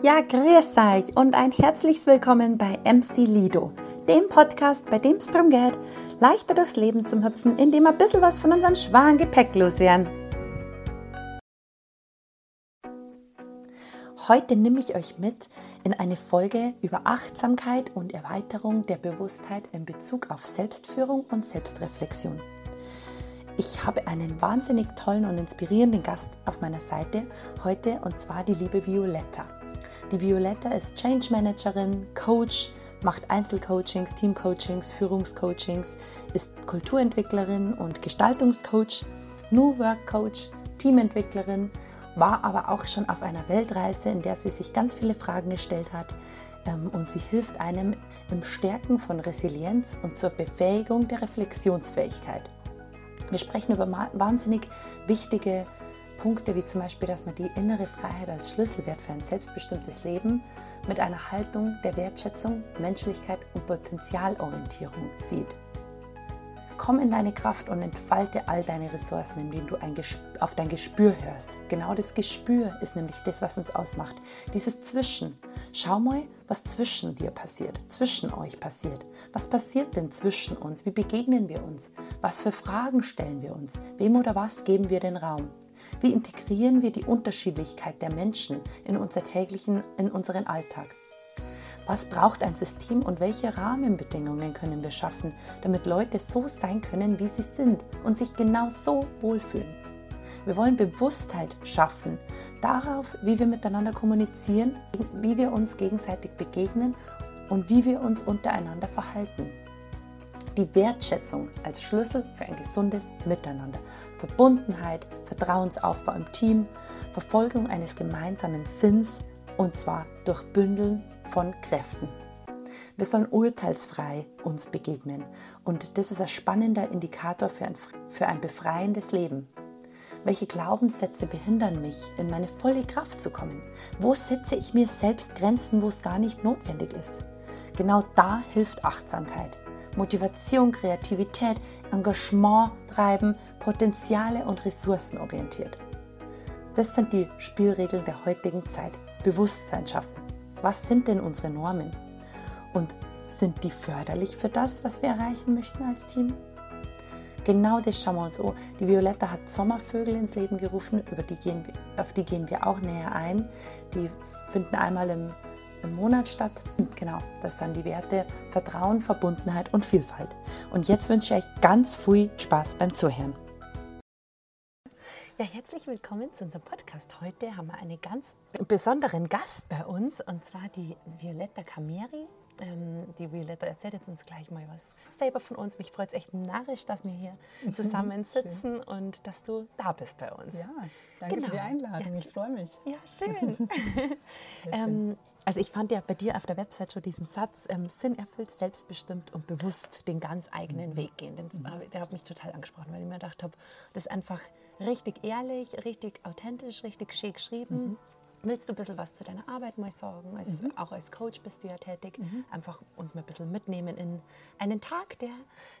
Ja, grüß euch und ein herzliches Willkommen bei MC Lido, dem Podcast, bei dem es darum geht, leichter durchs Leben zu hüpfen, indem wir ein bisschen was von unserem schweren Gepäck loswerden. Heute nehme ich euch mit in eine Folge über Achtsamkeit und Erweiterung der Bewusstheit in Bezug auf Selbstführung und Selbstreflexion. Ich habe einen wahnsinnig tollen und inspirierenden Gast auf meiner Seite heute und zwar die liebe Violetta. Die Violetta ist Change Managerin, Coach, macht Einzelcoachings, Teamcoachings, Führungscoachings, ist Kulturentwicklerin und Gestaltungscoach, New Work Coach, Teamentwicklerin, war aber auch schon auf einer Weltreise, in der sie sich ganz viele Fragen gestellt hat. Ähm, und sie hilft einem im Stärken von Resilienz und zur Befähigung der Reflexionsfähigkeit. Wir sprechen über wahnsinnig wichtige Punkte, wie zum Beispiel, dass man die innere Freiheit als Schlüsselwert für ein selbstbestimmtes Leben mit einer Haltung der Wertschätzung, Menschlichkeit und Potenzialorientierung sieht. Komm in deine Kraft und entfalte all deine Ressourcen, indem du auf dein Gespür hörst. Genau das Gespür ist nämlich das, was uns ausmacht. Dieses Zwischen. Schau mal, was zwischen dir passiert, zwischen euch passiert. Was passiert denn zwischen uns? Wie begegnen wir uns? Was für Fragen stellen wir uns? Wem oder was geben wir den Raum? Wie integrieren wir die Unterschiedlichkeit der Menschen in, unser täglichen, in unseren Alltag? Was braucht ein System und welche Rahmenbedingungen können wir schaffen, damit Leute so sein können, wie sie sind und sich genau so wohlfühlen? Wir wollen Bewusstheit schaffen darauf, wie wir miteinander kommunizieren, wie wir uns gegenseitig begegnen und wie wir uns untereinander verhalten. Die Wertschätzung als Schlüssel für ein gesundes Miteinander, Verbundenheit, Vertrauensaufbau im Team, Verfolgung eines gemeinsamen Sinns und zwar durch Bündeln von Kräften. Wir sollen urteilsfrei uns begegnen und das ist ein spannender Indikator für ein, für ein befreiendes Leben. Welche Glaubenssätze behindern mich, in meine volle Kraft zu kommen? Wo setze ich mir selbst Grenzen, wo es gar nicht notwendig ist? Genau da hilft Achtsamkeit. Motivation, Kreativität, Engagement treiben, Potenziale und Ressourcen orientiert. Das sind die Spielregeln der heutigen Zeit. Bewusstsein schaffen. Was sind denn unsere Normen? Und sind die förderlich für das, was wir erreichen möchten als Team? Genau das schauen wir uns an. Die Violetta hat Sommervögel ins Leben gerufen, über die gehen auf die gehen wir auch näher ein. Die finden einmal im, im Monat statt. Genau, das sind die Werte Vertrauen, Verbundenheit und Vielfalt. Und jetzt wünsche ich euch ganz viel Spaß beim Zuhören. Ja, herzlich willkommen zu unserem Podcast. Heute haben wir einen ganz besonderen Gast bei uns und zwar die Violetta Cameri. Ähm, die Violetta erzählt jetzt uns gleich mal was selber von uns. Mich freut es echt narrisch, dass wir hier zusammen sitzen und dass du da bist bei uns. Ja, danke genau. für die Einladung. Ja. Ich freue mich. Ja, schön. ähm, also ich fand ja bei dir auf der Website schon diesen Satz, ähm, Sinn erfüllt, selbstbestimmt und bewusst den ganz eigenen mhm. Weg gehen. Den, mhm. Der hat mich total angesprochen, weil ich mir gedacht habe, das ist einfach richtig ehrlich, richtig authentisch, richtig schick geschrieben. Mhm. Willst du ein bisschen was zu deiner Arbeit mal sagen? Als, mhm. Auch als Coach bist du ja tätig. Mhm. Einfach uns mal ein bisschen mitnehmen in einen Tag der,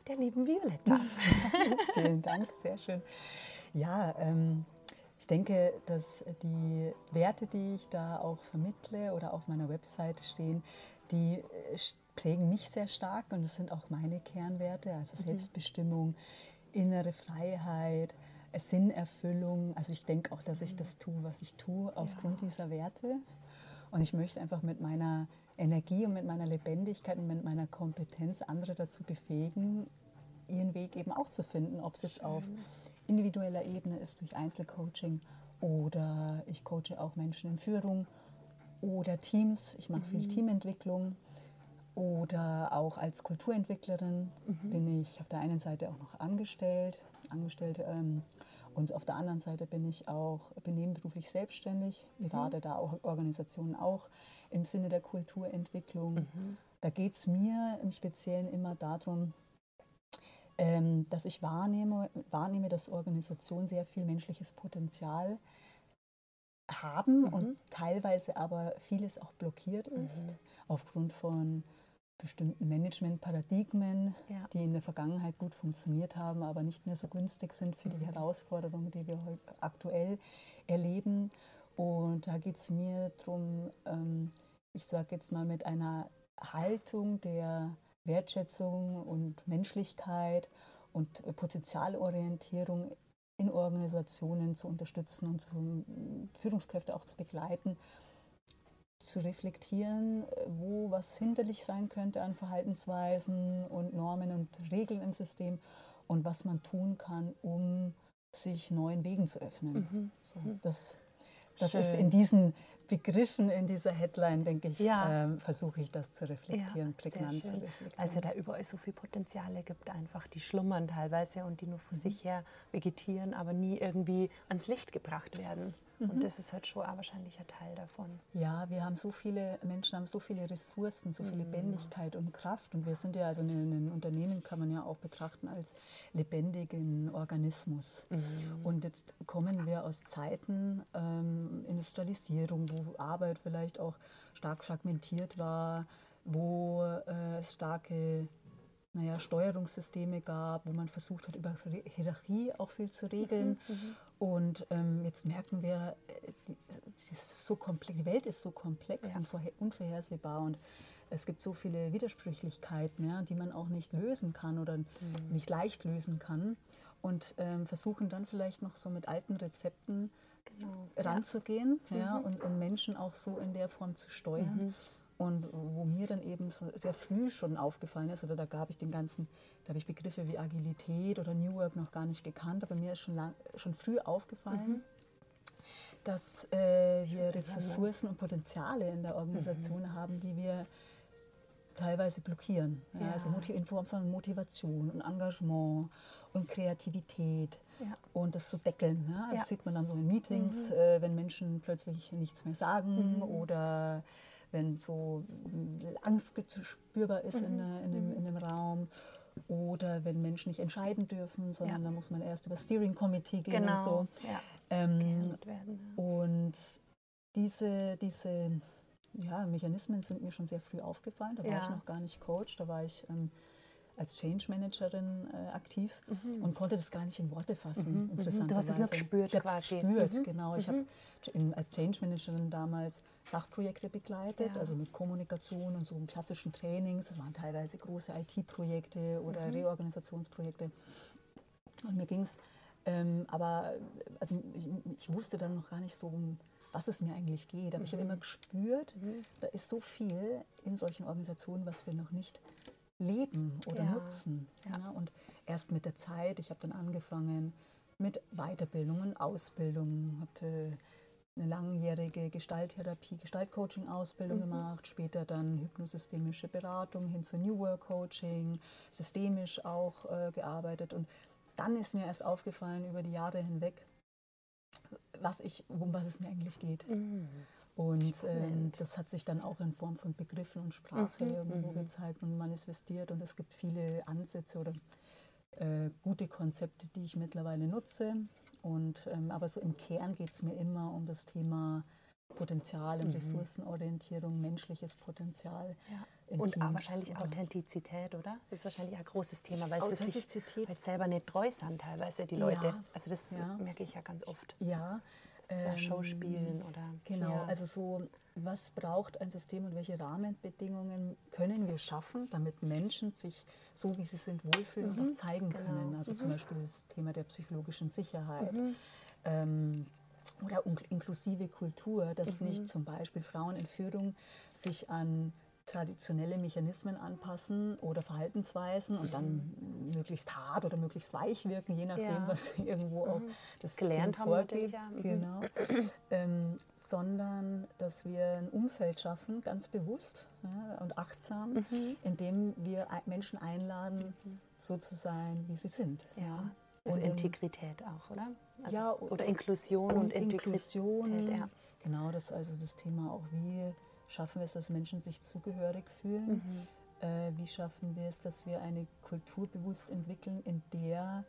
der lieben Violetta. Vielen Dank, sehr schön. Ja, ähm, ich denke, dass die Werte, die ich da auch vermittle oder auf meiner Website stehen, die äh, prägen mich sehr stark und das sind auch meine Kernwerte, also mhm. Selbstbestimmung, innere Freiheit, Sinnerfüllung. Also ich denke auch, dass ich das tue, was ich tue, aufgrund ja. dieser Werte. Und ich möchte einfach mit meiner Energie und mit meiner Lebendigkeit und mit meiner Kompetenz andere dazu befähigen, ihren Weg eben auch zu finden, ob es jetzt auf individueller Ebene ist durch Einzelcoaching oder ich coache auch Menschen in Führung oder Teams. Ich mache mhm. viel Teamentwicklung oder auch als Kulturentwicklerin mhm. bin ich auf der einen Seite auch noch angestellt, angestellt ähm, und auf der anderen Seite bin ich auch bin nebenberuflich selbstständig, mhm. berate da auch Organisationen auch im Sinne der Kulturentwicklung. Mhm. Da geht es mir im Speziellen immer darum, ähm, dass ich wahrnehme, wahrnehme, dass Organisationen sehr viel menschliches Potenzial haben mhm. und teilweise aber vieles auch blockiert ist mhm. aufgrund von bestimmten Managementparadigmen, ja. die in der Vergangenheit gut funktioniert haben, aber nicht mehr so günstig sind für die mhm. Herausforderungen, die wir aktuell erleben. Und da geht es mir darum, ähm, ich sage jetzt mal mit einer Haltung der Wertschätzung und Menschlichkeit und Potenzialorientierung in Organisationen zu unterstützen und zu, Führungskräfte auch zu begleiten, zu reflektieren, wo was hinderlich sein könnte an Verhaltensweisen und Normen und Regeln im System und was man tun kann, um sich neuen Wegen zu öffnen. Mhm. So, das das Schön. ist in diesen Begriffen in dieser Headline, denke ich, ja. ähm, versuche ich das zu reflektieren, ja, prägnant zu reflektieren. Also da überall so viele Potenziale gibt einfach, die schlummern teilweise und die nur vor mhm. sich her vegetieren, aber nie irgendwie ans Licht gebracht werden. Mhm. Und das ist halt schon auch wahrscheinlich ein Teil davon. Ja, wir haben so viele, Menschen haben so viele Ressourcen, so viel mhm. Lebendigkeit und Kraft. Und wir sind ja, also ein Unternehmen kann man ja auch betrachten als lebendigen Organismus. Mhm. Und jetzt kommen wir aus Zeiten ähm, Industrialisierung, wo Arbeit vielleicht auch stark fragmentiert war, wo äh, es starke naja, Steuerungssysteme gab, wo man versucht hat, über Hierarchie auch viel zu regeln. Mhm, mhm. Und ähm, jetzt merken wir, äh, die, so komplex, die Welt ist so komplex ja. und unvorhersehbar und es gibt so viele Widersprüchlichkeiten, ja, die man auch nicht lösen kann oder mhm. nicht leicht lösen kann. Und ähm, versuchen dann vielleicht noch so mit alten Rezepten genau. ranzugehen ja. ja mhm. und, und, Menschen auch so in der Form zu steuern. Mhm. Und wo mir dann eben so sehr früh schon aufgefallen ist, oder da gab ich den ganzen, da habe ich Begriffe wie Agilität oder New Work noch gar nicht gekannt, aber mir ist schon, lang, schon früh aufgefallen, mhm. dass äh, wir Ressourcen und Potenziale in der Organisation mhm. haben, die wir teilweise blockieren. Ja, ja. Also in Form von Motivation und Engagement und Kreativität ja. und das zu deckeln. Ne? Das sieht man dann so in Meetings, mhm. äh, wenn Menschen plötzlich nichts mehr sagen mhm. oder wenn so Angst spürbar ist mhm. in, in, dem, in dem Raum oder wenn Menschen nicht entscheiden dürfen, sondern ja. da muss man erst über Steering Committee gehen genau. und so. Ja. Ähm, werden, ja. Und diese, diese ja, Mechanismen sind mir schon sehr früh aufgefallen. Da war ich noch gar nicht Coach, da war ich ähm, als Change Managerin äh, aktiv mhm. und konnte das gar nicht in Worte fassen. Mhm. mhm. Du hast es nur gespürt ich quasi. gespürt, mhm. genau. Ich habe mhm. als Change Managerin damals Sachprojekte begleitet, ja. also mit Kommunikation und so klassischen Trainings. Das waren teilweise große IT-Projekte oder mhm. Reorganisationsprojekte. Und mir ging es, ähm, aber also ich, ich, wusste dann noch gar nicht so, was es mir eigentlich geht. Aber mhm. ich habe immer gespürt, mhm. da ist so viel in solchen Organisationen, was wir noch nicht leben oder ja. nutzen. Ja. Und erst mit der Zeit, ich habe dann angefangen mit Weiterbildungen, Ausbildungen, habe eine langjährige Gestalttherapie, Gestaltcoaching-Ausbildung mhm. gemacht, später dann hypnosystemische Beratung hin zu New Work Coaching, systemisch auch äh, gearbeitet. Und dann ist mir erst aufgefallen über die Jahre hinweg, was ich, um was es mir eigentlich geht. Mhm. Und ähm, das hat sich dann auch in Form von Begriffen und Sprache mhm. irgendwo mhm. gezeigt und manifestiert. Und es gibt viele Ansätze oder äh, gute Konzepte, die ich mittlerweile nutze. Und, ähm, aber so im Kern geht es mir immer um das Thema Potenzial und mhm. Ressourcenorientierung, menschliches Potenzial. Ja. Und Teams wahrscheinlich oder Authentizität, oder? Das ist wahrscheinlich ein großes Thema, weil sie sich weil selber nicht treu sind teilweise, die Leute. Ja. Also das ja. merke ich ja ganz oft. Ja, ist ja Showspielen oder. Genau, ja. also so, was braucht ein System und welche Rahmenbedingungen können wir schaffen, damit Menschen sich so, wie sie sind, wohlfühlen mhm. und auch zeigen genau. können. Also mhm. zum Beispiel das Thema der psychologischen Sicherheit. Mhm. Ähm, oder inklusive Kultur, dass mhm. nicht zum Beispiel Frauen in Führung sich an traditionelle Mechanismen anpassen oder Verhaltensweisen und dann möglichst hart oder möglichst weich wirken, je nachdem, ja. was irgendwo auch mhm. das gelernt System haben vorgeht. Ja. Mhm. Genau. ähm, sondern dass wir ein Umfeld schaffen, ganz bewusst ja, und achtsam, mhm. in dem wir Menschen einladen, mhm. so zu sein, wie sie sind. Ja. Also und Integrität auch, oder? Also, ja, oder Inklusion und, und Inklusion. Ja. Genau, das ist also das Thema auch, wie schaffen wir es, dass Menschen sich zugehörig fühlen? Mhm. Äh, wie schaffen wir es, dass wir eine Kultur bewusst entwickeln, in der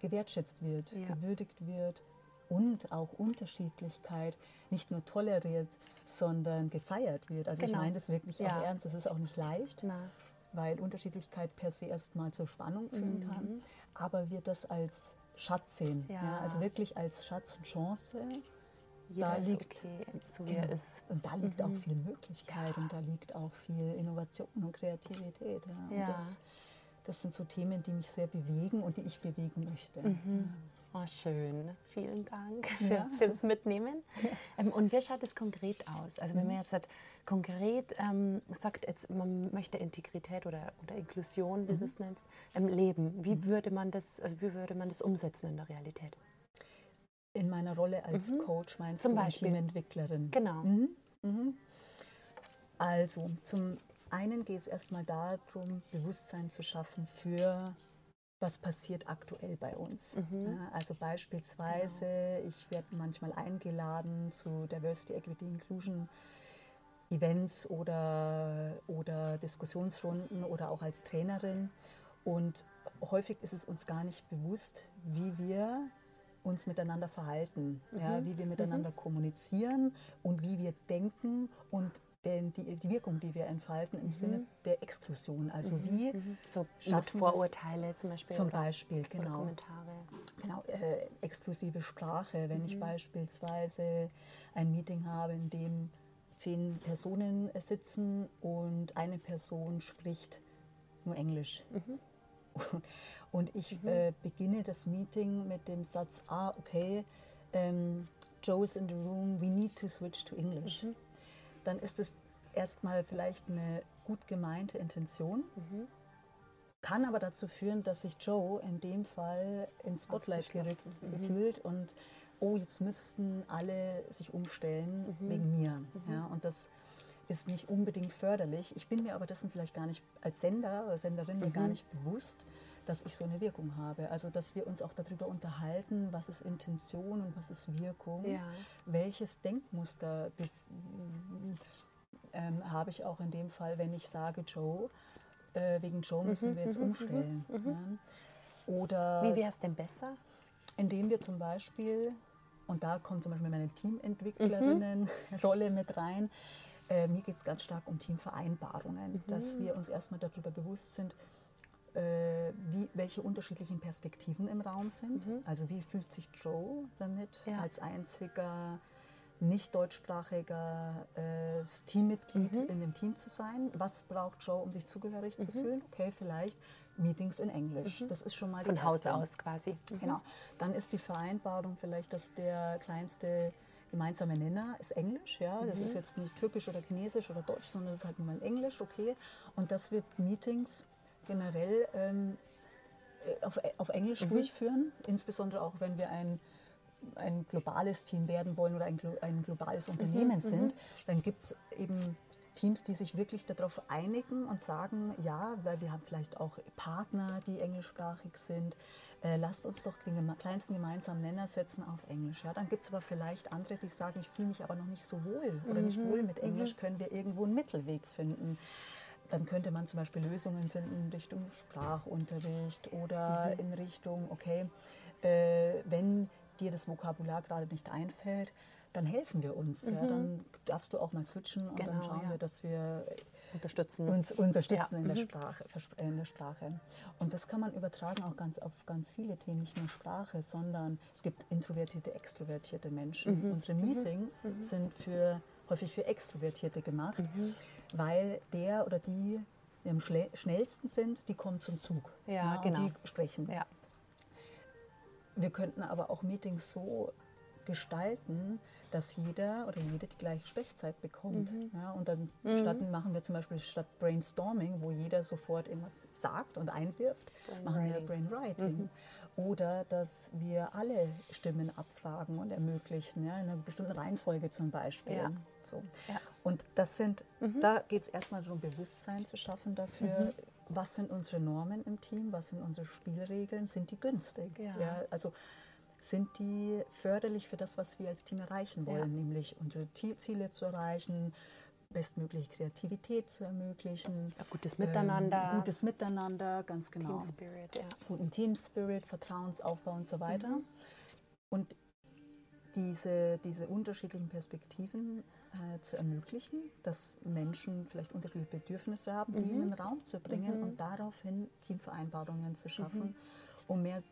gewertschätzt wird, ja. gewürdigt wird und auch Unterschiedlichkeit nicht nur toleriert, sondern gefeiert wird. Also genau. ich meine das wirklich ja. auch ernst. Das ist auch nicht leicht, Na. weil Unterschiedlichkeit per se erstmal zur Spannung führen mhm. kann. Aber wir das als Schatz sehen. Ja. also wirklich als Schatz und Chance Jeder da liegt, okay, so wie genau. er ist. Und da liegt Mhm. auch viel Möglichkeit und da liegt auch viel Innovation und Kreativität. Ja. Ja. Und das, das sind so Themen, die mich sehr bewegen und die ich bewegen möchte. Mhm. Oh, schön. Vielen Dank für, Ja. für das Mitnehmen. Ähm, und wie schaut es konkret aus? Also wenn man jetzt halt konkret ähm, sagt, jetzt, man möchte Integrität oder, oder Inklusion, wie du es nennst, ähm, leben, wie würde man das, also wie würde man das umsetzen in der Realität? In meiner Rolle als Mhm. Coach meinst Zum du Beispiel. Teamentwicklerin? Genau. Mhm. Mhm. Also, zum einen geht es erstmal darum, Bewusstsein zu schaffen für was passiert aktuell bei uns. Mhm. Ja, also beispielsweise, ich werde manchmal eingeladen zu Diversity, Equity, Inclusion Events oder, oder Diskussionsrunden oder auch als Trainerin. Und häufig ist es uns gar nicht bewusst, wie wir uns miteinander verhalten, ja, wie wir miteinander kommunizieren und wie wir denken und denn die, die Wirkung, die wir entfalten im Sinne der Exklusion. Also wie So mit Schaffen wir's? Vorurteile zum Beispiel. zum oder, Beispiel, genau, Kommentare. genau äh, exklusive Sprache. Wenn ich beispielsweise ein Meeting habe, in dem zehn Personen äh, sitzen und eine Person spricht nur Englisch. Und ich äh, beginne das Meeting mit dem Satz, ah, okay, ähm, Joe is in the room, we need to switch to English. Dann ist es erstmal vielleicht eine gut gemeinte Intention, kann aber dazu führen, dass sich Joe in dem Fall ins Spotlight gerückt Ausgeschlossen. fühlt und oh, jetzt müssten alle sich umstellen wegen mir. Ja, und das ist nicht unbedingt förderlich. Ich bin mir aber dessen vielleicht gar nicht als Sender oder Senderin mir gar nicht bewusst, dass ich so eine Wirkung habe. Also dass wir uns auch darüber unterhalten, was ist Intention und was ist Wirkung, Ja. welches Denkmuster ähm, habe ich auch in dem Fall, wenn ich sage, Joe, äh, wegen Joe müssen wir jetzt umstellen. Ja. Oder Wie wäre es denn besser? indem wir zum Beispiel, und da kommt zum Beispiel meine Teamentwicklerinnen-Rolle mit rein, äh, mir geht es ganz stark um Teamvereinbarungen, dass wir uns erstmal darüber bewusst sind, äh, wie, welche unterschiedlichen Perspektiven im Raum sind. Also wie fühlt sich Joe damit Ja. als einziger nicht deutschsprachiger äh, Teammitglied in dem Team zu sein. Was braucht Joe, um sich zugehörig zu fühlen? Okay, vielleicht Meetings in Englisch. Das ist schon mal Von Haus aus quasi. Mhm. Genau. Dann ist die Vereinbarung vielleicht, dass der kleinste gemeinsame Nenner ist Englisch. Ja? Das ist jetzt nicht Türkisch oder Chinesisch oder Deutsch, sondern das ist halt nur mal Englisch, okay. Und dass wir Meetings generell ähm, äh, auf, auf Englisch durchführen, insbesondere auch wenn wir ein ein globales Team werden wollen oder ein, ein globales Unternehmen sind, dann gibt es eben Teams, die sich wirklich darauf einigen und sagen, ja, weil wir haben vielleicht auch Partner, die englischsprachig sind, äh, lasst uns doch den kleinsten gemeinsamen Nenner setzen auf Englisch. Ja, dann gibt es aber vielleicht andere, die sagen, ich fühle mich aber noch nicht so wohl oder nicht wohl mit Englisch, können wir irgendwo einen Mittelweg finden. Dann könnte man zum Beispiel Lösungen finden in Richtung Sprachunterricht oder in Richtung, okay, äh, wenn dir das Vokabular gerade nicht einfällt, dann helfen wir uns. Ja, dann darfst du auch mal switchen und dann Genau, schauen ja. wir, dass wir Unterstützen. uns unterstützen Ja, in, der mhm. Sprache, in der Sprache. Und das kann man übertragen auch ganz auf ganz viele Themen, nicht nur Sprache, sondern es gibt introvertierte, extrovertierte Menschen. Mhm. Unsere Meetings sind für, häufig für Extrovertierte gemacht, Mhm. Weil der oder die, die am schnellsten sind, die kommen zum Zug Ja, und genau. die sprechen. ja. Wir könnten aber auch Meetings so gestalten, dass jeder oder jede die gleiche Sprechzeit bekommt. Mhm. Ja, und dann statt, machen wir zum Beispiel statt Brainstorming, wo jeder sofort irgendwas sagt und einwirft, machen wir Brainwriting. Oder dass wir alle Stimmen abfragen und ermöglichen, ja, in einer bestimmten Reihenfolge zum Beispiel. Ja. So. Ja. Und das sind, da geht es erstmal darum, Bewusstsein zu schaffen dafür, was sind unsere Normen im Team, was sind unsere Spielregeln, sind die günstig? Ja. also sind die förderlich für das, was wir als Team erreichen wollen, Ja. nämlich unsere Ziele zu erreichen, bestmögliche Kreativität zu ermöglichen. Ja, gutes Miteinander. Ähm, gutes Miteinander, ganz genau Team Spirit, ja. guten Team Spirit, Vertrauensaufbau und so weiter. Und diese, diese unterschiedlichen Perspektiven äh, zu ermöglichen, dass Menschen vielleicht unterschiedliche Bedürfnisse haben, die in den Raum zu bringen und daraufhin Teamvereinbarungen zu schaffen, um mehr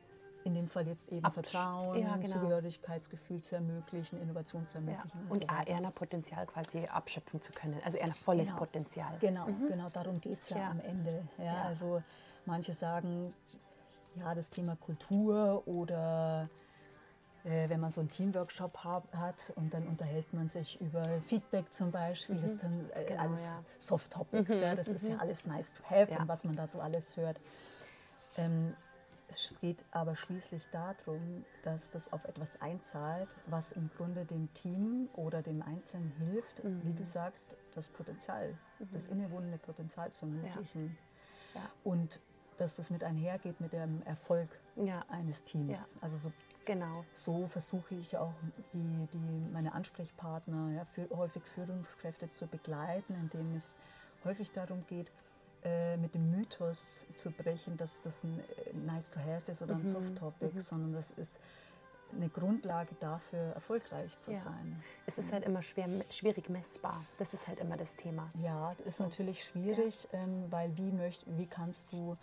in dem Fall jetzt eben Absch- Vertrauen, ja, genau. Zugehörigkeitsgefühl zu ermöglichen, Innovation zu Ja. ermöglichen. Und so auch weiter. eher ein Potenzial quasi abschöpfen zu können. Also eher ein volles Genau. Potenzial. Genau, genau darum geht es ja, Ja. am Ende. Ja. Also manche sagen, ja, das Thema Kultur oder äh, wenn man so einen Teamworkshop hab, hat und dann unterhält man sich über Feedback zum Beispiel, das ist dann äh, Genau, alles ja. Soft Topics, ja, das ist ja alles nice to have Ja. und was man da so alles hört. Ähm, es geht aber schließlich darum, dass das auf etwas einzahlt, was im Grunde dem Team oder dem Einzelnen hilft, wie Mhm. du sagst, das Potenzial, das innewohnende Potenzial zu ermöglichen. Ja. Und dass das mit einhergeht mit dem Erfolg Ja. eines Teams. Ja. Also so, Genau. so versuche ich auch die, die, meine Ansprechpartner, ja, für, häufig Führungskräfte zu begleiten, indem es häufig darum geht, äh, mit dem Mythos zu brechen, dass das ein äh, nice to have ist oder Mhm. ein soft topic, sondern das ist eine Grundlage dafür, erfolgreich zu Ja. sein. Es ist halt immer schwer, schwierig messbar. Das ist halt immer das Thema. Ja, das ist natürlich schwierig, ähm, weil wie, möcht, wie kannst du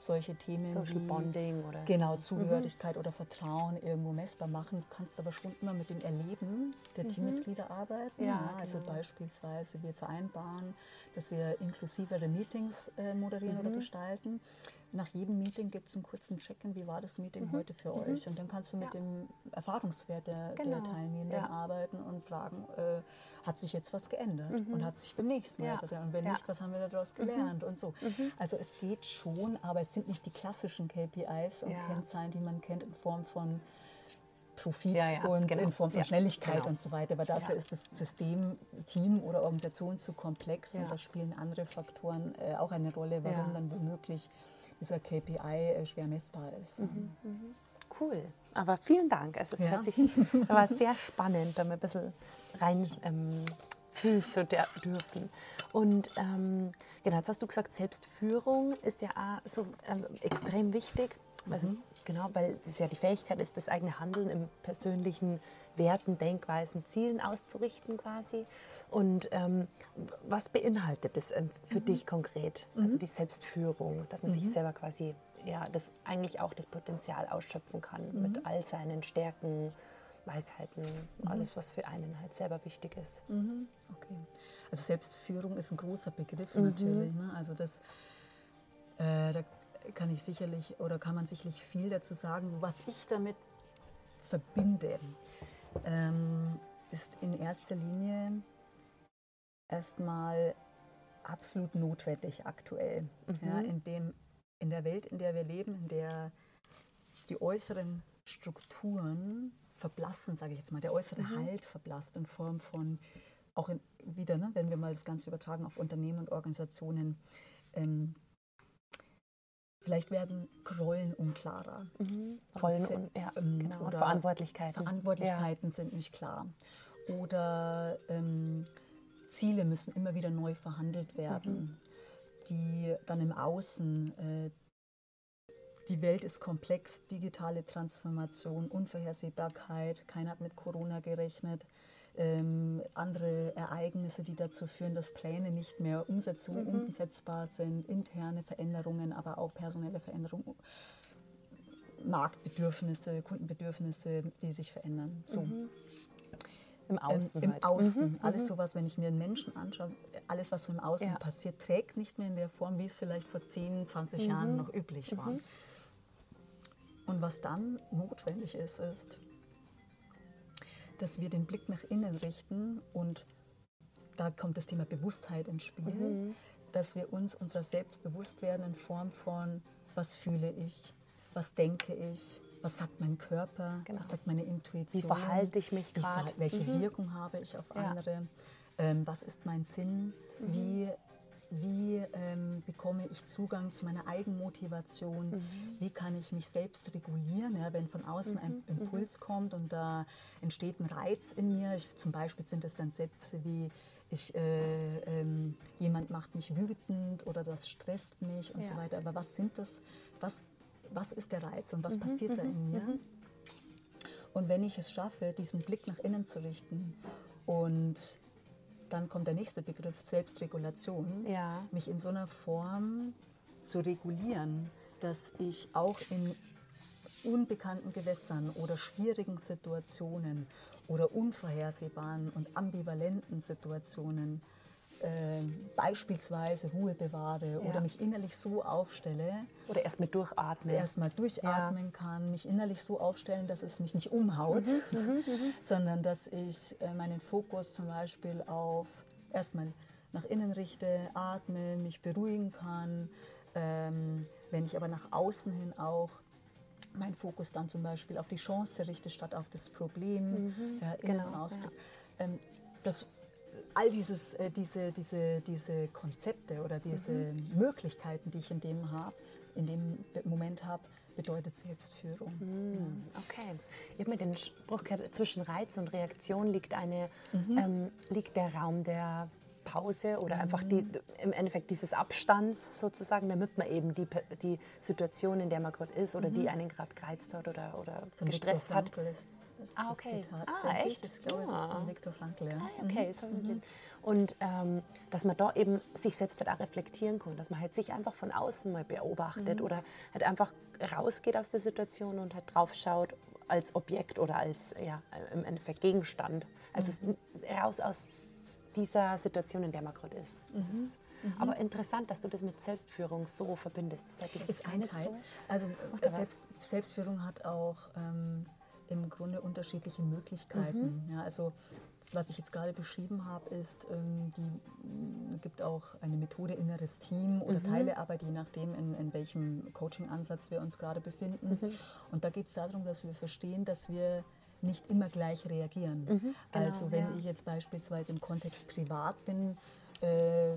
solche Themen Social wie Bonding oder genau Zugehörigkeit oder Vertrauen irgendwo messbar machen? Du kannst aber schon immer mit dem Erleben der Teammitglieder arbeiten. Mhm. Ja, also genau. beispielsweise wir vereinbaren, dass wir inklusivere Meetings äh, moderieren Mhm. oder gestalten. Nach jedem Meeting gibt es einen kurzen Check-in, wie war das Meeting heute für euch? Und dann kannst du mit Mhm. Ja. dem Erfahrungswert der, Genau. der Teilnehmenden Ja. arbeiten und fragen, äh, hat sich jetzt was geändert und hat sich beim nächsten Mal Mhm. Ja. geändert? Und wenn. Mhm. nicht, was haben wir daraus gelernt und so. Also es geht schon, aber es sind nicht die klassischen KPIs und. Kennzahlen, die man kennt in Form von Profit Ja, ja, und genau. in Form von Ja, Schnelligkeit genau. und so weiter. Aber dafür ist das System, Team oder Organisation zu komplex und da spielen andere Faktoren äh, auch eine Rolle, warum dann womöglich dieser KPI äh, schwer messbar ist. Mhm. Cool. Aber vielen Dank. Also es Ja. hört sich, war sehr spannend, da mal ein bisschen rein ähm, fühlen zu dürfen. Und ähm, genau, jetzt hast du gesagt, Selbstführung ist ja auch so ähm, extrem wichtig. Also Mhm. genau, weil es ja die Fähigkeit ist, das eigene Handeln im persönlichen Werten, Denkweisen, Zielen auszurichten quasi. Und ähm, was beinhaltet das ähm, für dich konkret? Also die Selbstführung, dass man sich selber quasi, ja, das eigentlich auch das Potenzial ausschöpfen kann mit all seinen Stärken, Weisheiten, alles, was für einen halt selber wichtig ist. Mhm, Okay. Also Selbstführung ist ein großer Begriff Mhm. natürlich. Ne? Also das, äh, da kann ich sicherlich oder kann man sicherlich viel dazu sagen. Was ich damit verbinde, ähm, ist in erster Linie erstmal absolut notwendig aktuell. Ja, in, dem, in der Welt, in der wir leben, in der die äußeren Strukturen verblassen, sage ich jetzt mal, der äußere Halt verblasst in Form von, auch in, wieder, ne, wenn wir mal das Ganze übertragen auf Unternehmen und Organisationen, ähm, vielleicht werden Rollen unklarer. Rollen Proze- und ja, ähm, genau, oder Verantwortlichkeiten. Verantwortlichkeiten sind nicht klar. Oder ähm, Ziele müssen immer wieder neu verhandelt werden, die dann im Außen, äh, die Welt ist komplex, digitale Transformation, Unvorhersehbarkeit, keiner hat mit Corona gerechnet, ähm, andere Ereignisse, die dazu führen, dass Pläne nicht mehr umsetzung, umsetzbar sind, interne Veränderungen, aber auch personelle Veränderungen, Marktbedürfnisse, Kundenbedürfnisse, die sich verändern. So. Im Außen Ähm, Im halt. Außen. Alles sowas, wenn ich mir einen Menschen anschaue, alles, was so im Außen Ja. passiert, trägt nicht mehr in der Form, wie es vielleicht vor 10, 20 Jahren noch üblich war. Und was dann notwendig ist, ist, dass wir den Blick nach innen richten und da kommt das Thema Bewusstheit ins Spiel, dass wir uns unserer selbst bewusst werden in Form von, was fühle ich, was denke ich, was sagt mein Körper, Genau. was sagt meine Intuition. Wie verhalte ich mich grad? Welche Wirkung habe ich auf Ja. andere? Ähm, was ist mein Sinn? Wie, wie ähm, bekomme ich Zugang zu meiner Eigenmotivation? Wie kann ich mich selbst regulieren, ja, wenn von außen ein Impuls kommt und da entsteht ein Reiz in mir? Ich, zum Beispiel sind es dann Sätze wie, ich, äh, ähm, jemand macht mich wütend oder das stresst mich und so Ja. weiter. Aber was sind das? Was, was ist der Reiz und was passiert da in mir? Und wenn ich es schaffe, diesen Blick nach innen zu richten und dann kommt der nächste Begriff, Selbstregulation, Ja. mich in so einer Form zu regulieren, dass ich auch in unbekannten Gewässern oder schwierigen Situationen oder unvorhersehbaren und ambivalenten Situationen äh, beispielsweise Ruhe bewahre Ja. oder mich innerlich so aufstelle, Oder erst mit durchatmen. erstmal durchatmen kann, mich innerlich so aufstellen, dass es mich nicht umhaut, sondern dass ich äh, meinen Fokus zum Beispiel auf erstmal nach innen richte, atme, mich beruhigen kann. Ähm, wenn ich aber nach außen hin auch meinen Fokus dann zum Beispiel auf die Chance richte statt auf das Problem, ja, innen genau, Ausblick. Ähm, das, all dieses, äh, diese, diese, diese Konzepte oder diese Mhm. Möglichkeiten, die ich in dem, hab, in dem Moment habe, bedeutet Selbstführung. Mhm. Okay. Ich habe mir den Spruch gehört, zwischen Reiz und Reaktion liegt, eine, Mhm. ähm, liegt der Raum der Pause oder einfach die, im Endeffekt dieses Abstands sozusagen, damit man eben die, die Situation, in der man gerade ist oder die einen gerade gereizt hat oder, oder Mhm. Von gestresst hat. Frankl ist, ist Ah, das okay. Zitat. Ah, echt? Ich, ich glaube, es ist Ah. von Viktor Frankl. Ja. Ah, okay, das ich gelesen. Und ähm, dass man da eben sich selbst halt auch reflektieren kann, dass man halt sich einfach von außen mal beobachtet oder halt einfach rausgeht aus der Situation und halt drauf schaut als Objekt oder als ja, im Endeffekt Gegenstand. Also raus aus dieser Situation, in der man gerade ist. Das ist aber interessant, dass du das mit Selbstführung so verbindest. Das ist ein Teil. so- Also was? Selbst, Selbstführung hat auch ähm, im Grunde unterschiedliche Möglichkeiten. Mhm. Ja, also was ich jetzt gerade beschrieben habe, ist, ähm, die m, gibt auch eine Methode inneres Team oder Mhm. Teilearbeit, je nachdem, in, in welchem Coaching-Ansatz wir uns gerade befinden. Mhm. Und da geht es darum, dass wir verstehen, dass wir nicht immer gleich reagieren. genau, also wenn ja. ich jetzt beispielsweise im Kontext privat bin, äh,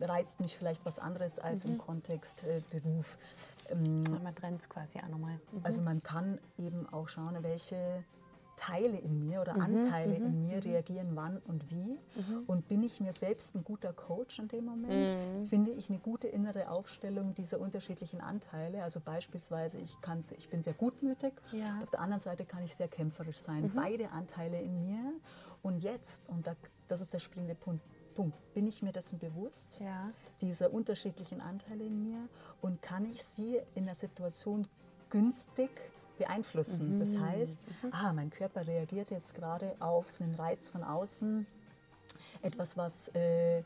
reizt mich vielleicht was anderes als Mhm. im Kontext äh, Beruf. Ähm, Man trennt es quasi auch nochmal. also man kann eben auch schauen, welche Teile in mir Mhm, oder Anteile in mir reagieren wann und wie. Und bin ich mir selbst ein guter Coach in dem Moment? Mhm. Finde ich eine gute innere Aufstellung dieser unterschiedlichen Anteile? Also beispielsweise, ich, kann, ich bin sehr gutmütig, Ja. auf der anderen Seite kann ich sehr kämpferisch sein. Beide Anteile in mir. Und jetzt, und da, das ist der springende Punkt, Punkt, bin ich mir dessen bewusst? Ja. dieser unterschiedlichen Anteile in mir und kann ich sie in der Situation günstig beeinflussen. Das heißt, ah, mein Körper reagiert jetzt gerade auf einen Reiz von außen, etwas, was äh,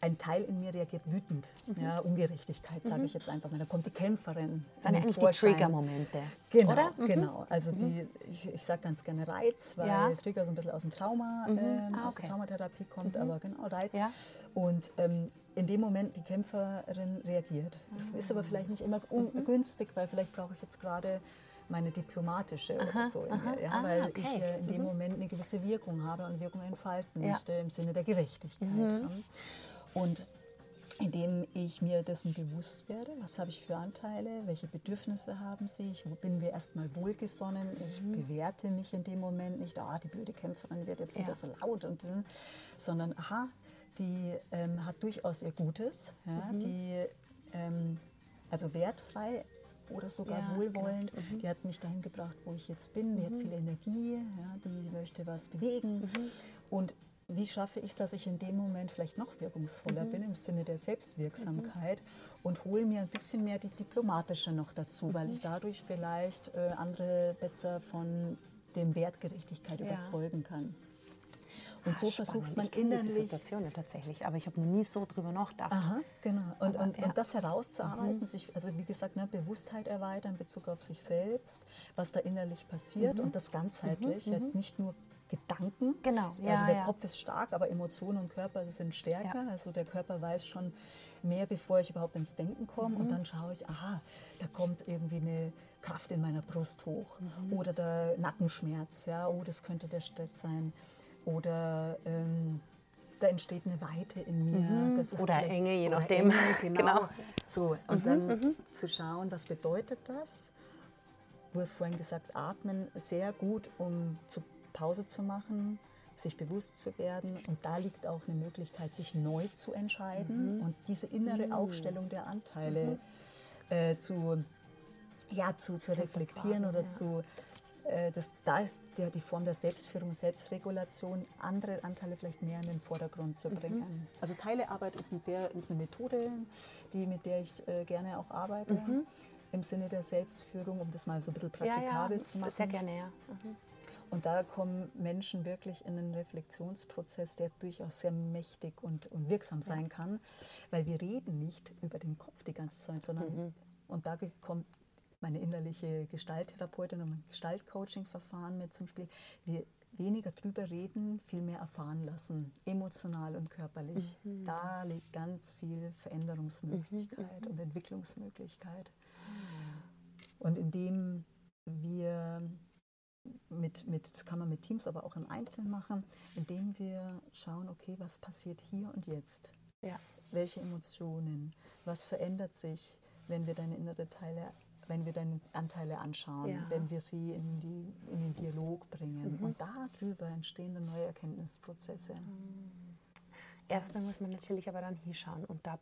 ein Teil in mir reagiert wütend, ja, Ungerechtigkeit, sage ich jetzt einfach mal. Da kommt die Kämpferin. Das sind eigentlich die Vorschein. Trigger-Momente. Genau, Oder? Mhm. genau. Also die, ich, ich sage ganz gerne Reiz, weil Ja. Trigger so ein bisschen aus dem Trauma, ähm, Ah, aus der. Traumatherapie kommt, aber genau Reiz. Ja. Und ähm, in dem Moment die Kämpferin reagiert. Das ist aber vielleicht nicht immer ungünstig, weil vielleicht brauche ich jetzt gerade meine diplomatische oder so, mir, ja, Ah, weil okay. ich äh, in dem Moment eine gewisse Wirkung habe und Wirkung entfalten Ja. möchte im Sinne der Gerechtigkeit. ja. Und indem ich mir dessen bewusst werde, was habe ich für Anteile, welche Bedürfnisse haben sie, ich bin mir erstmal wohlgesonnen, ich bewerte mich in dem Moment nicht, ah, die blöde Kämpferin wird jetzt Ja. wieder so laut, und, sondern aha, die ähm, hat durchaus ihr Gutes, ja, die ähm, also wertfrei oder sogar Ja, wohlwollend, die hat mich dahin gebracht, wo ich jetzt bin, die hat viel Energie, ja, die möchte was bewegen. Und wie schaffe ich es, dass ich in dem Moment vielleicht noch wirkungsvoller bin im Sinne der Selbstwirksamkeit und hole mir ein bisschen mehr die diplomatische noch dazu, weil ich dadurch vielleicht äh, andere besser von dem Wert Gerechtigkeit Ja. überzeugen kann. Und so Ah, versucht man ich innerlich Situationen tatsächlich, aber ich habe noch nie so drüber nachgedacht. Aha, genau. Und, Aber, und, ja. Mhm. und das herauszuarbeiten, sich, also wie gesagt, ne, Bewusstheit erweitern in Bezug auf sich selbst, was da innerlich passiert Mhm. und das ganzheitlich, jetzt nicht nur Gedanken. Genau, ja, also der ja. Kopf ist stark, aber Emotionen und Körper sind stärker. Ja. Also der Körper weiß schon mehr, bevor ich überhaupt ins Denken komme. Mhm. Und dann schaue ich, aha, da kommt irgendwie eine Kraft in meiner Brust hoch. Mhm. Oder der Nackenschmerz, ja, oh, das könnte der Stress sein. Oder ähm, da entsteht eine Weite in mir. Mhm. Oder Enge, je oder nachdem. Enge, genau. Genau. So, und dann zu schauen, was bedeutet das? Du hast vorhin gesagt, atmen sehr gut, um zu Pause zu machen, sich bewusst zu werden. Und da liegt auch eine Möglichkeit, sich neu zu entscheiden und diese innere Aufstellung der Anteile äh, zu, ja, zu, zu reflektieren oder ja. zu. Äh, das, da ist der, die Form der Selbstführung und Selbstregulation, andere Anteile vielleicht mehr in den Vordergrund zu bringen. Also Teilearbeit ist, ein sehr, ist eine Methode, die, mit der ich äh, gerne auch arbeite. im Sinne der Selbstführung, um das mal so ein bisschen praktikabel ja, ja, zu machen. Sehr gerne, ja. Mhm. Und da kommen Menschen wirklich in einen Reflexionsprozess, der durchaus sehr mächtig und, und wirksam sein kann, weil wir reden nicht über den Kopf die ganze Zeit, sondern, mhm. und da kommt meine innerliche Gestalttherapeutin und mein Gestaltcoaching-Verfahren mit zum Spiel. Wir weniger drüber reden, viel mehr erfahren lassen, emotional und körperlich. Mhm. Da liegt ganz viel Veränderungsmöglichkeit mhm. und Entwicklungsmöglichkeit. Und indem wir mit, mit, das kann man mit Teams, aber auch im Einzelnen machen, indem wir schauen, okay, was passiert hier und jetzt? Ja. Welche Emotionen? Was verändert sich, wenn wir deine innere Teile, wenn wir deine Anteile anschauen, ja. wenn wir sie in, die, in den Dialog bringen? Mhm. Und darüber entstehen dann neue Erkenntnisprozesse. Mhm. Erstmal muss man natürlich aber dann hinschauen und da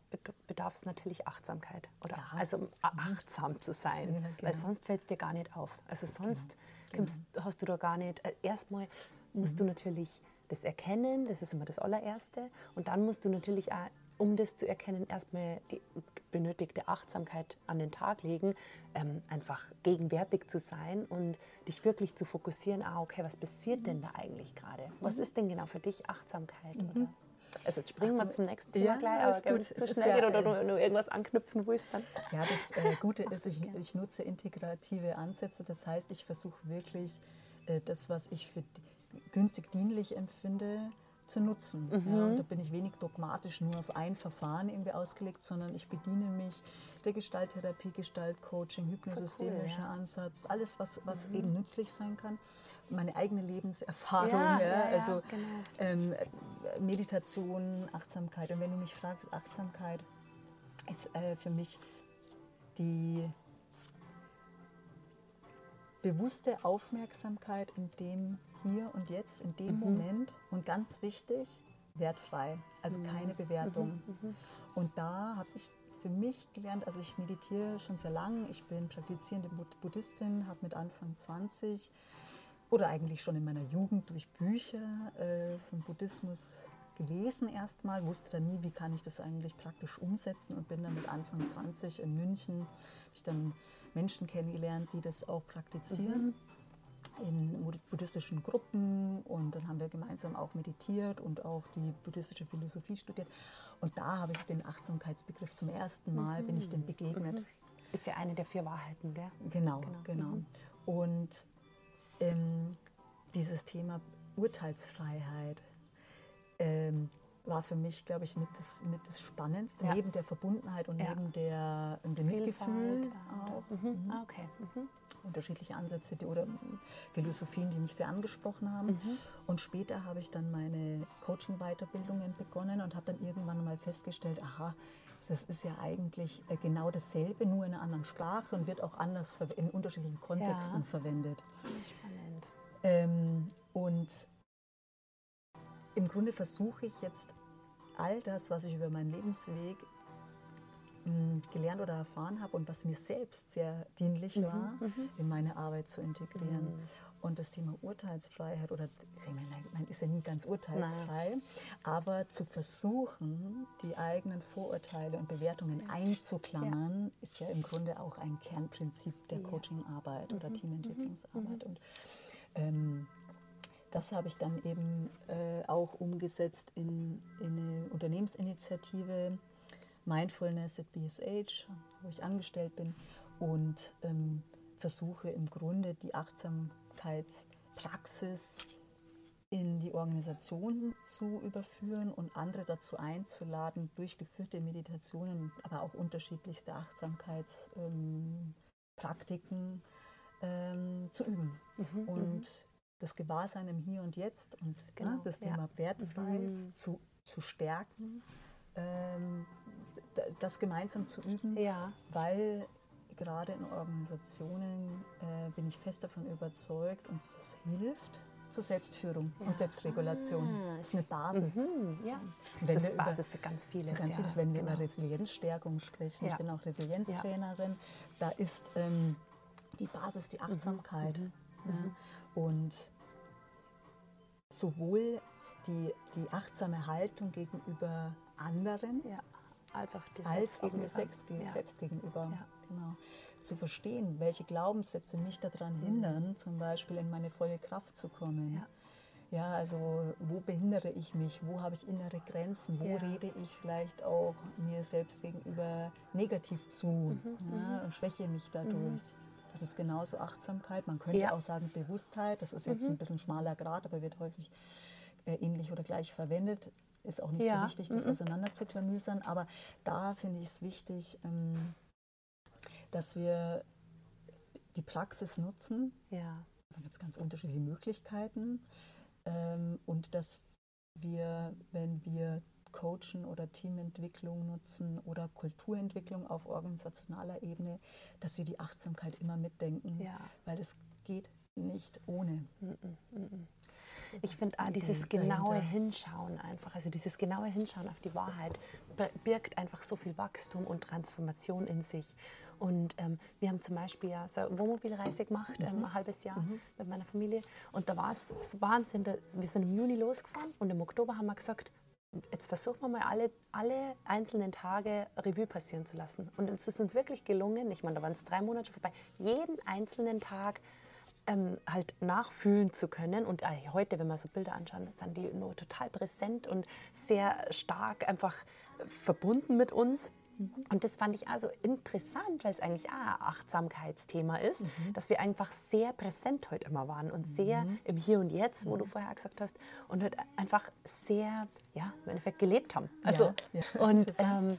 bedarf es natürlich Achtsamkeit oder ja. also achtsam zu sein, ja, genau. weil sonst fällt es dir gar nicht auf. Also sonst genau. kommst, hast du da gar nicht. Äh, erstmal musst mhm. du natürlich das erkennen, das ist immer das allererste und dann musst du natürlich auch, um das zu erkennen, erstmal die benötigte Achtsamkeit an den Tag legen, ähm, einfach gegenwärtig zu sein und dich wirklich zu fokussieren, ah okay, was passiert denn da eigentlich gerade? Was mhm. ist denn genau für dich Achtsamkeit? Mhm. Oder? Also jetzt springen wir zum nächsten Thema ja, gleich, aber wenn es zu schnell ja, geht oder äh, nur, irgendwas anknüpfen willst, dann. Ja, das äh, Gute ist, ich, ich, nutze integrative Ansätze. Das heißt, ich versuche wirklich äh, das, was ich für günstig dienlich empfinde, zu nutzen. Mhm. Ja, da bin ich wenig dogmatisch nur auf ein Verfahren irgendwie ausgelegt, sondern ich bediene mich der Gestalttherapie, Gestaltcoaching, hypnosystemischer cool, ja. Ansatz, alles, was, was mhm. eben nützlich sein kann. Meine eigene Lebenserfahrung, ja, ja also genau. ähm, Meditation, Achtsamkeit. Und wenn du mich fragst, Achtsamkeit ist äh, für mich die bewusste Aufmerksamkeit in dem Hier und Jetzt, in dem mhm. Moment und ganz wichtig, wertfrei, also mhm. keine Bewertung. Mhm. mhm. Und da habe ich für mich gelernt, also ich meditiere schon sehr lange, ich bin praktizierende Buddhistin, habe mit Anfang 20 oder eigentlich schon in meiner Jugend durch Bücher äh, vom Buddhismus gelesen erstmal, wusste dann nie, wie kann ich das eigentlich praktisch umsetzen und bin dann mit Anfang 20 in München, habe ich dann Menschen kennengelernt, die das auch praktizieren. Mhm in buddhistischen Gruppen und dann haben wir gemeinsam auch meditiert und auch die buddhistische Philosophie studiert. Und da habe ich den Achtsamkeitsbegriff zum ersten Mal, mhm. bin ich dem begegnet. Mhm. Ist ja eine der vier Wahrheiten, gell? Genau, genau. genau. Mhm. Und ähm, dieses Thema Urteilsfreiheit ähm, war für mich, glaube ich, mit das, mit das Spannendste, ja. neben der Verbundenheit und ja. neben der, dem Mitgefühl auch. Mhm. Mhm. Ah, okay. Mhm. Unterschiedliche Ansätze die, oder Philosophien, die mich sehr angesprochen haben. Mhm. Und später habe ich dann meine Coaching-Weiterbildungen begonnen und habe dann irgendwann mal festgestellt, aha, das ist ja eigentlich äh, genau dasselbe, nur in einer anderen Sprache und wird auch anders in unterschiedlichen Kontexten ja. verwendet. Spannend. Ähm, und im Grunde versuche ich jetzt all das, was ich über meinen Lebensweg hm, gelernt oder erfahren habe und was mir selbst sehr dienlich mhm, war, mhm. in meine Arbeit zu integrieren. Mhm. Und das Thema Urteilsfreiheit, oder man ist ja nie ganz urteilsfrei, Nein. aber zu versuchen, die eigenen Vorurteile und Bewertungen einzuklammern, ja. ist ja im Grunde auch ein Kernprinzip der ja. Coachingarbeit oder mhm. Teamentwicklungsarbeit. Mhm. Und ähm, das habe ich dann eben äh, auch umgesetzt in, in, eine Unternehmensinitiative Mindfulness at BSH, wo ich angestellt bin und ähm, versuche im Grunde die Achtsamkeitspraxis in die Organisation zu überführen und andere dazu einzuladen, durchgeführte Meditationen, aber auch unterschiedlichste Achtsamkeitspraktiken ähm, ähm, zu üben. Mhm, und mhm das Gewahrsein im Hier und Jetzt und ne, genau, ne, das Thema ja. wertfrei mhm. zu, zu stärken, ähm, das gemeinsam zu üben, ja. weil gerade in Organisationen äh, bin ich fest davon überzeugt, uns das hilft zur Selbstführung ja. und Selbstregulation. Ah. Das ist eine Basis. Mhm, ja. Wenn das ist eine Basis für ganz vieles. Ganz vieles, wenn wir genau. über Resilienzstärkung sprechen. Ich bin auch Resilienztrainerin. Da ist ähm, die Basis die Achtsamkeit. Mhm. Mhm. Und sowohl die, die achtsame Haltung gegenüber anderen, ja, als auch, die als auch mir selbst, ja. selbst gegenüber. Ja. genau. Zu verstehen, welche Glaubenssätze mich daran mhm. hindern, zum Beispiel in meine volle Kraft zu kommen. Ja. Ja, also wo behindere ich mich, wo habe ich innere Grenzen, wo ja. rede ich vielleicht auch mir selbst gegenüber negativ zu mhm, ja, mhm. und schwäche mich dadurch. Das ist genauso Achtsamkeit. Man könnte ja. auch sagen Bewusstheit. Das ist jetzt mhm. ein bisschen schmaler Grad, aber wird häufig äh, ähnlich oder gleich verwendet. Ist auch nicht ja. so wichtig, das mhm. auseinander zu klamüsern. Aber da finde ich es wichtig, ähm, dass wir die Praxis nutzen. Ja. Da gibt es ganz unterschiedliche Möglichkeiten. Ähm, und dass wir, wenn wir Coachen oder Teamentwicklung nutzen oder Kulturentwicklung auf organisationaler Ebene, dass wir die Achtsamkeit immer mitdenken, ja. weil es geht nicht ohne. Mm -mm, mm ich finde auch dieses genaue Hinschauen einfach, also dieses genaue Hinschauen auf die Wahrheit birgt einfach so viel Wachstum und Transformation in sich. Und ähm, wir haben zum Beispiel ja so eine Wohnmobilreise gemacht, ähm, mhm. ein halbes Jahr mhm. mit meiner Familie. Und da war es Wahnsinn. Wir sind im Juni losgefahren und im Oktober haben wir gesagt, jetzt versuchen wir mal alle, alle einzelnen Tage Revue passieren zu lassen. Und es ist uns wirklich gelungen, ich meine, da waren es drei Monate schon vorbei, jeden einzelnen Tag ähm, halt nachfühlen zu können. Und äh, heute, wenn wir so Bilder anschauen, sind die nur total präsent und sehr stark einfach verbunden mit uns. Und das fand ich also interessant, weil es eigentlich auch ein Achtsamkeitsthema ist, mhm. dass wir einfach sehr präsent heute immer waren und sehr mhm. im Hier und Jetzt, wo mhm. du vorher gesagt hast, und halt einfach sehr, ja, im Endeffekt gelebt haben. Also, ja, ja. Und, ähm,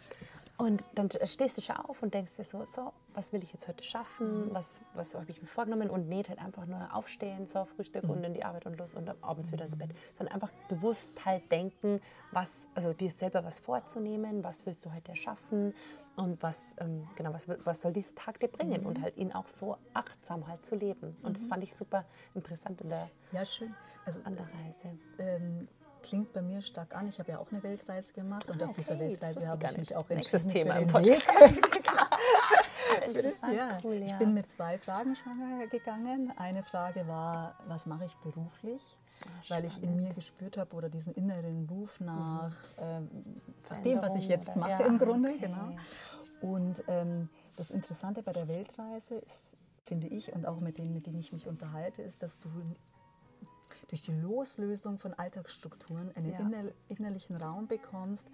und dann stehst du schon auf und denkst dir so, so, was will ich jetzt heute schaffen, was, was habe ich mir vorgenommen und nicht halt einfach nur aufstehen, so Frühstück mhm. und in die Arbeit und los und abends wieder ins Bett, sondern einfach bewusst halt denken, was, also dir selber was vorzunehmen, was willst du heute erschaffen und was, ähm, genau, was, was soll dieser Tag dir bringen mhm. und halt ihn auch so achtsam halt zu leben. Und das mhm. fand ich super interessant in der, ja, schön. Also, an der Reise. Ähm, klingt bei mir stark an. Ich habe ja auch eine Weltreise gemacht und ah, auf dieser Weltreise habe ich mich auch entschieden Thema im Podcast. ja, cool, ja. Ich bin mit zwei Fragen schwanger gegangen. Eine Frage war, was mache ich beruflich? Ach, weil ich in mir gespürt habe oder diesen inneren Ruf nach, mhm. ähm, dem, was ich jetzt mache ja, im Grunde. Okay. Genau. Und ähm, das Interessante bei der Weltreise ist, finde ich, und auch mit denen, mit denen ich mich unterhalte, ist, dass du durch die Loslösung von Alltagsstrukturen einen ja. inner, innerlichen Raum bekommst,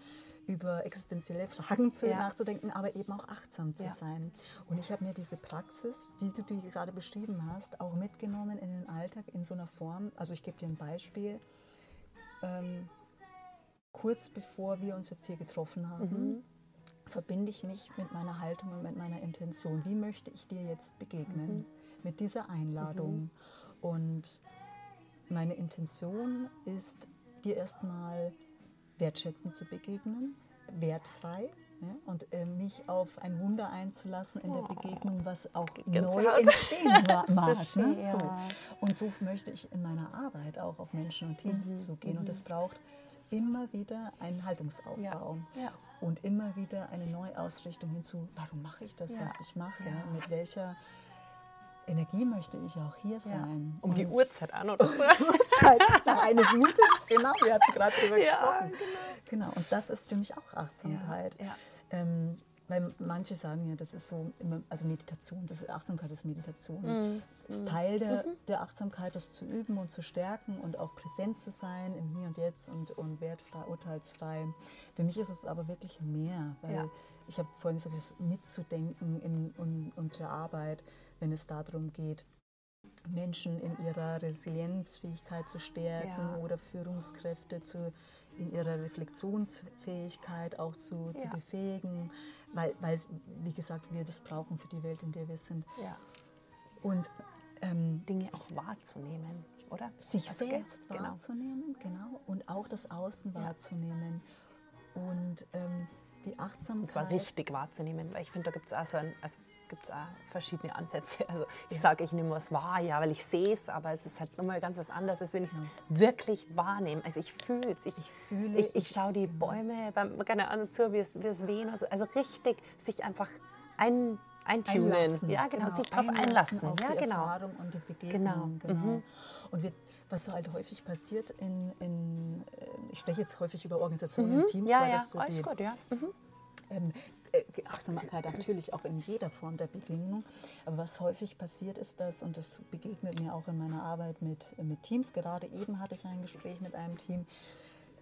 über existenzielle Fragen zu, ja. nachzudenken, aber eben auch achtsam zu ja. sein. Und ich habe mir diese Praxis, die du die gerade beschrieben hast, auch mitgenommen in den Alltag in so einer Form. Also ich gebe dir ein Beispiel. Ähm, kurz bevor wir uns jetzt hier getroffen haben, mhm. verbinde ich mich mit meiner Haltung und mit meiner Intention. Wie möchte ich dir jetzt begegnen mhm. mit dieser Einladung? Mhm. Und meine Intention ist, dir erstmal wertschätzend zu begegnen, wertfrei ja, und äh, mich auf ein Wunder einzulassen in der oh. Begegnung, was auch Ganz neu hart. entstehen mag. Ne? so. Und so möchte ich in meiner Arbeit auch auf Menschen und Teams mhm. zugehen. Mhm. Und es braucht immer wieder einen Haltungsaufbau. Ja. Ja. Und immer wieder eine Neuausrichtung hinzu, warum mache ich das, was ich mache? Mit welcher Energie möchte ich auch hier sein. Um und die Uhrzeit an oder so. Uhrzeit, nach einer Minute genau, wir hatten gerade darüber ja, gesprochen. Genau. genau, und das ist für mich auch Achtsamkeit. Ja, ja. Ähm, weil manche sagen ja, das ist so, immer, also Meditation, das ist Achtsamkeit ist Meditation. Mhm. Das ist Teil der, mhm. der Achtsamkeit, das zu üben und zu stärken und auch präsent zu sein im Hier und Jetzt und, und wertfrei, urteilsfrei. Für mich ist es aber wirklich mehr, weil ja. ich habe vorhin gesagt, das mitzudenken in, in unsere Arbeit wenn es darum geht, Menschen in ihrer Resilienzfähigkeit zu stärken ja. oder Führungskräfte zu, in ihrer Reflexionsfähigkeit auch zu, ja. zu befähigen, weil, weil, wie gesagt, wir das brauchen für die Welt, in der wir sind. Ja. Und ähm, Dinge auch wahrzunehmen, oder? Sich also, selbst genau. wahrzunehmen, genau, und auch das Außen wahrzunehmen. Und ähm, die Achtsamkeit. Und zwar richtig wahrzunehmen, weil ich finde, da gibt es auch so ein, also gibt es auch verschiedene Ansätze. Also ich ja. sage, ich nehme was wahr, ja, weil ich sehe es, aber es ist halt nochmal ganz was anderes, als wenn ich es ja. wirklich wahrnehme. Also ich fühle es, ich, ich fühle ich, ich schaue die genau. Bäume beim, keine Ahnung zu, wie es, wie es wehen. Also, also richtig sich einfach ein, eintunen. Einlassen. Ja, genau, genau. sich darauf einlassen. Auf ja, die genau. Erfahrung und die Begegnung. Genau. genau. Mhm. Und wir, was so halt häufig passiert in, in, äh, ich spreche jetzt häufig über Organisationen, mhm. Teams, ja, weil ja. das so alles die, gut, ja. Mhm ähm, äh, Achtsamkeit natürlich auch in jeder Form der Begegnung. Aber was häufig passiert ist das, und das begegnet mir auch in meiner Arbeit mit, mit Teams, gerade eben hatte ich ein Gespräch mit einem Team,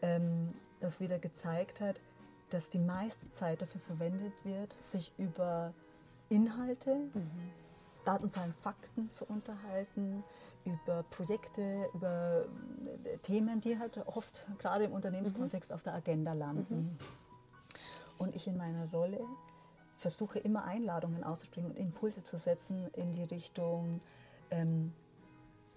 ähm, das wieder gezeigt hat, dass die meiste Zeit dafür verwendet wird, sich über Inhalte, mhm. Daten, Zahlen, Fakten zu unterhalten, über Projekte, über äh, Themen, die halt oft gerade im Unternehmenskontext mhm. auf der Agenda landen. Mhm. Und ich in meiner Rolle versuche immer Einladungen auszubringen und Impulse zu setzen in die Richtung, ähm,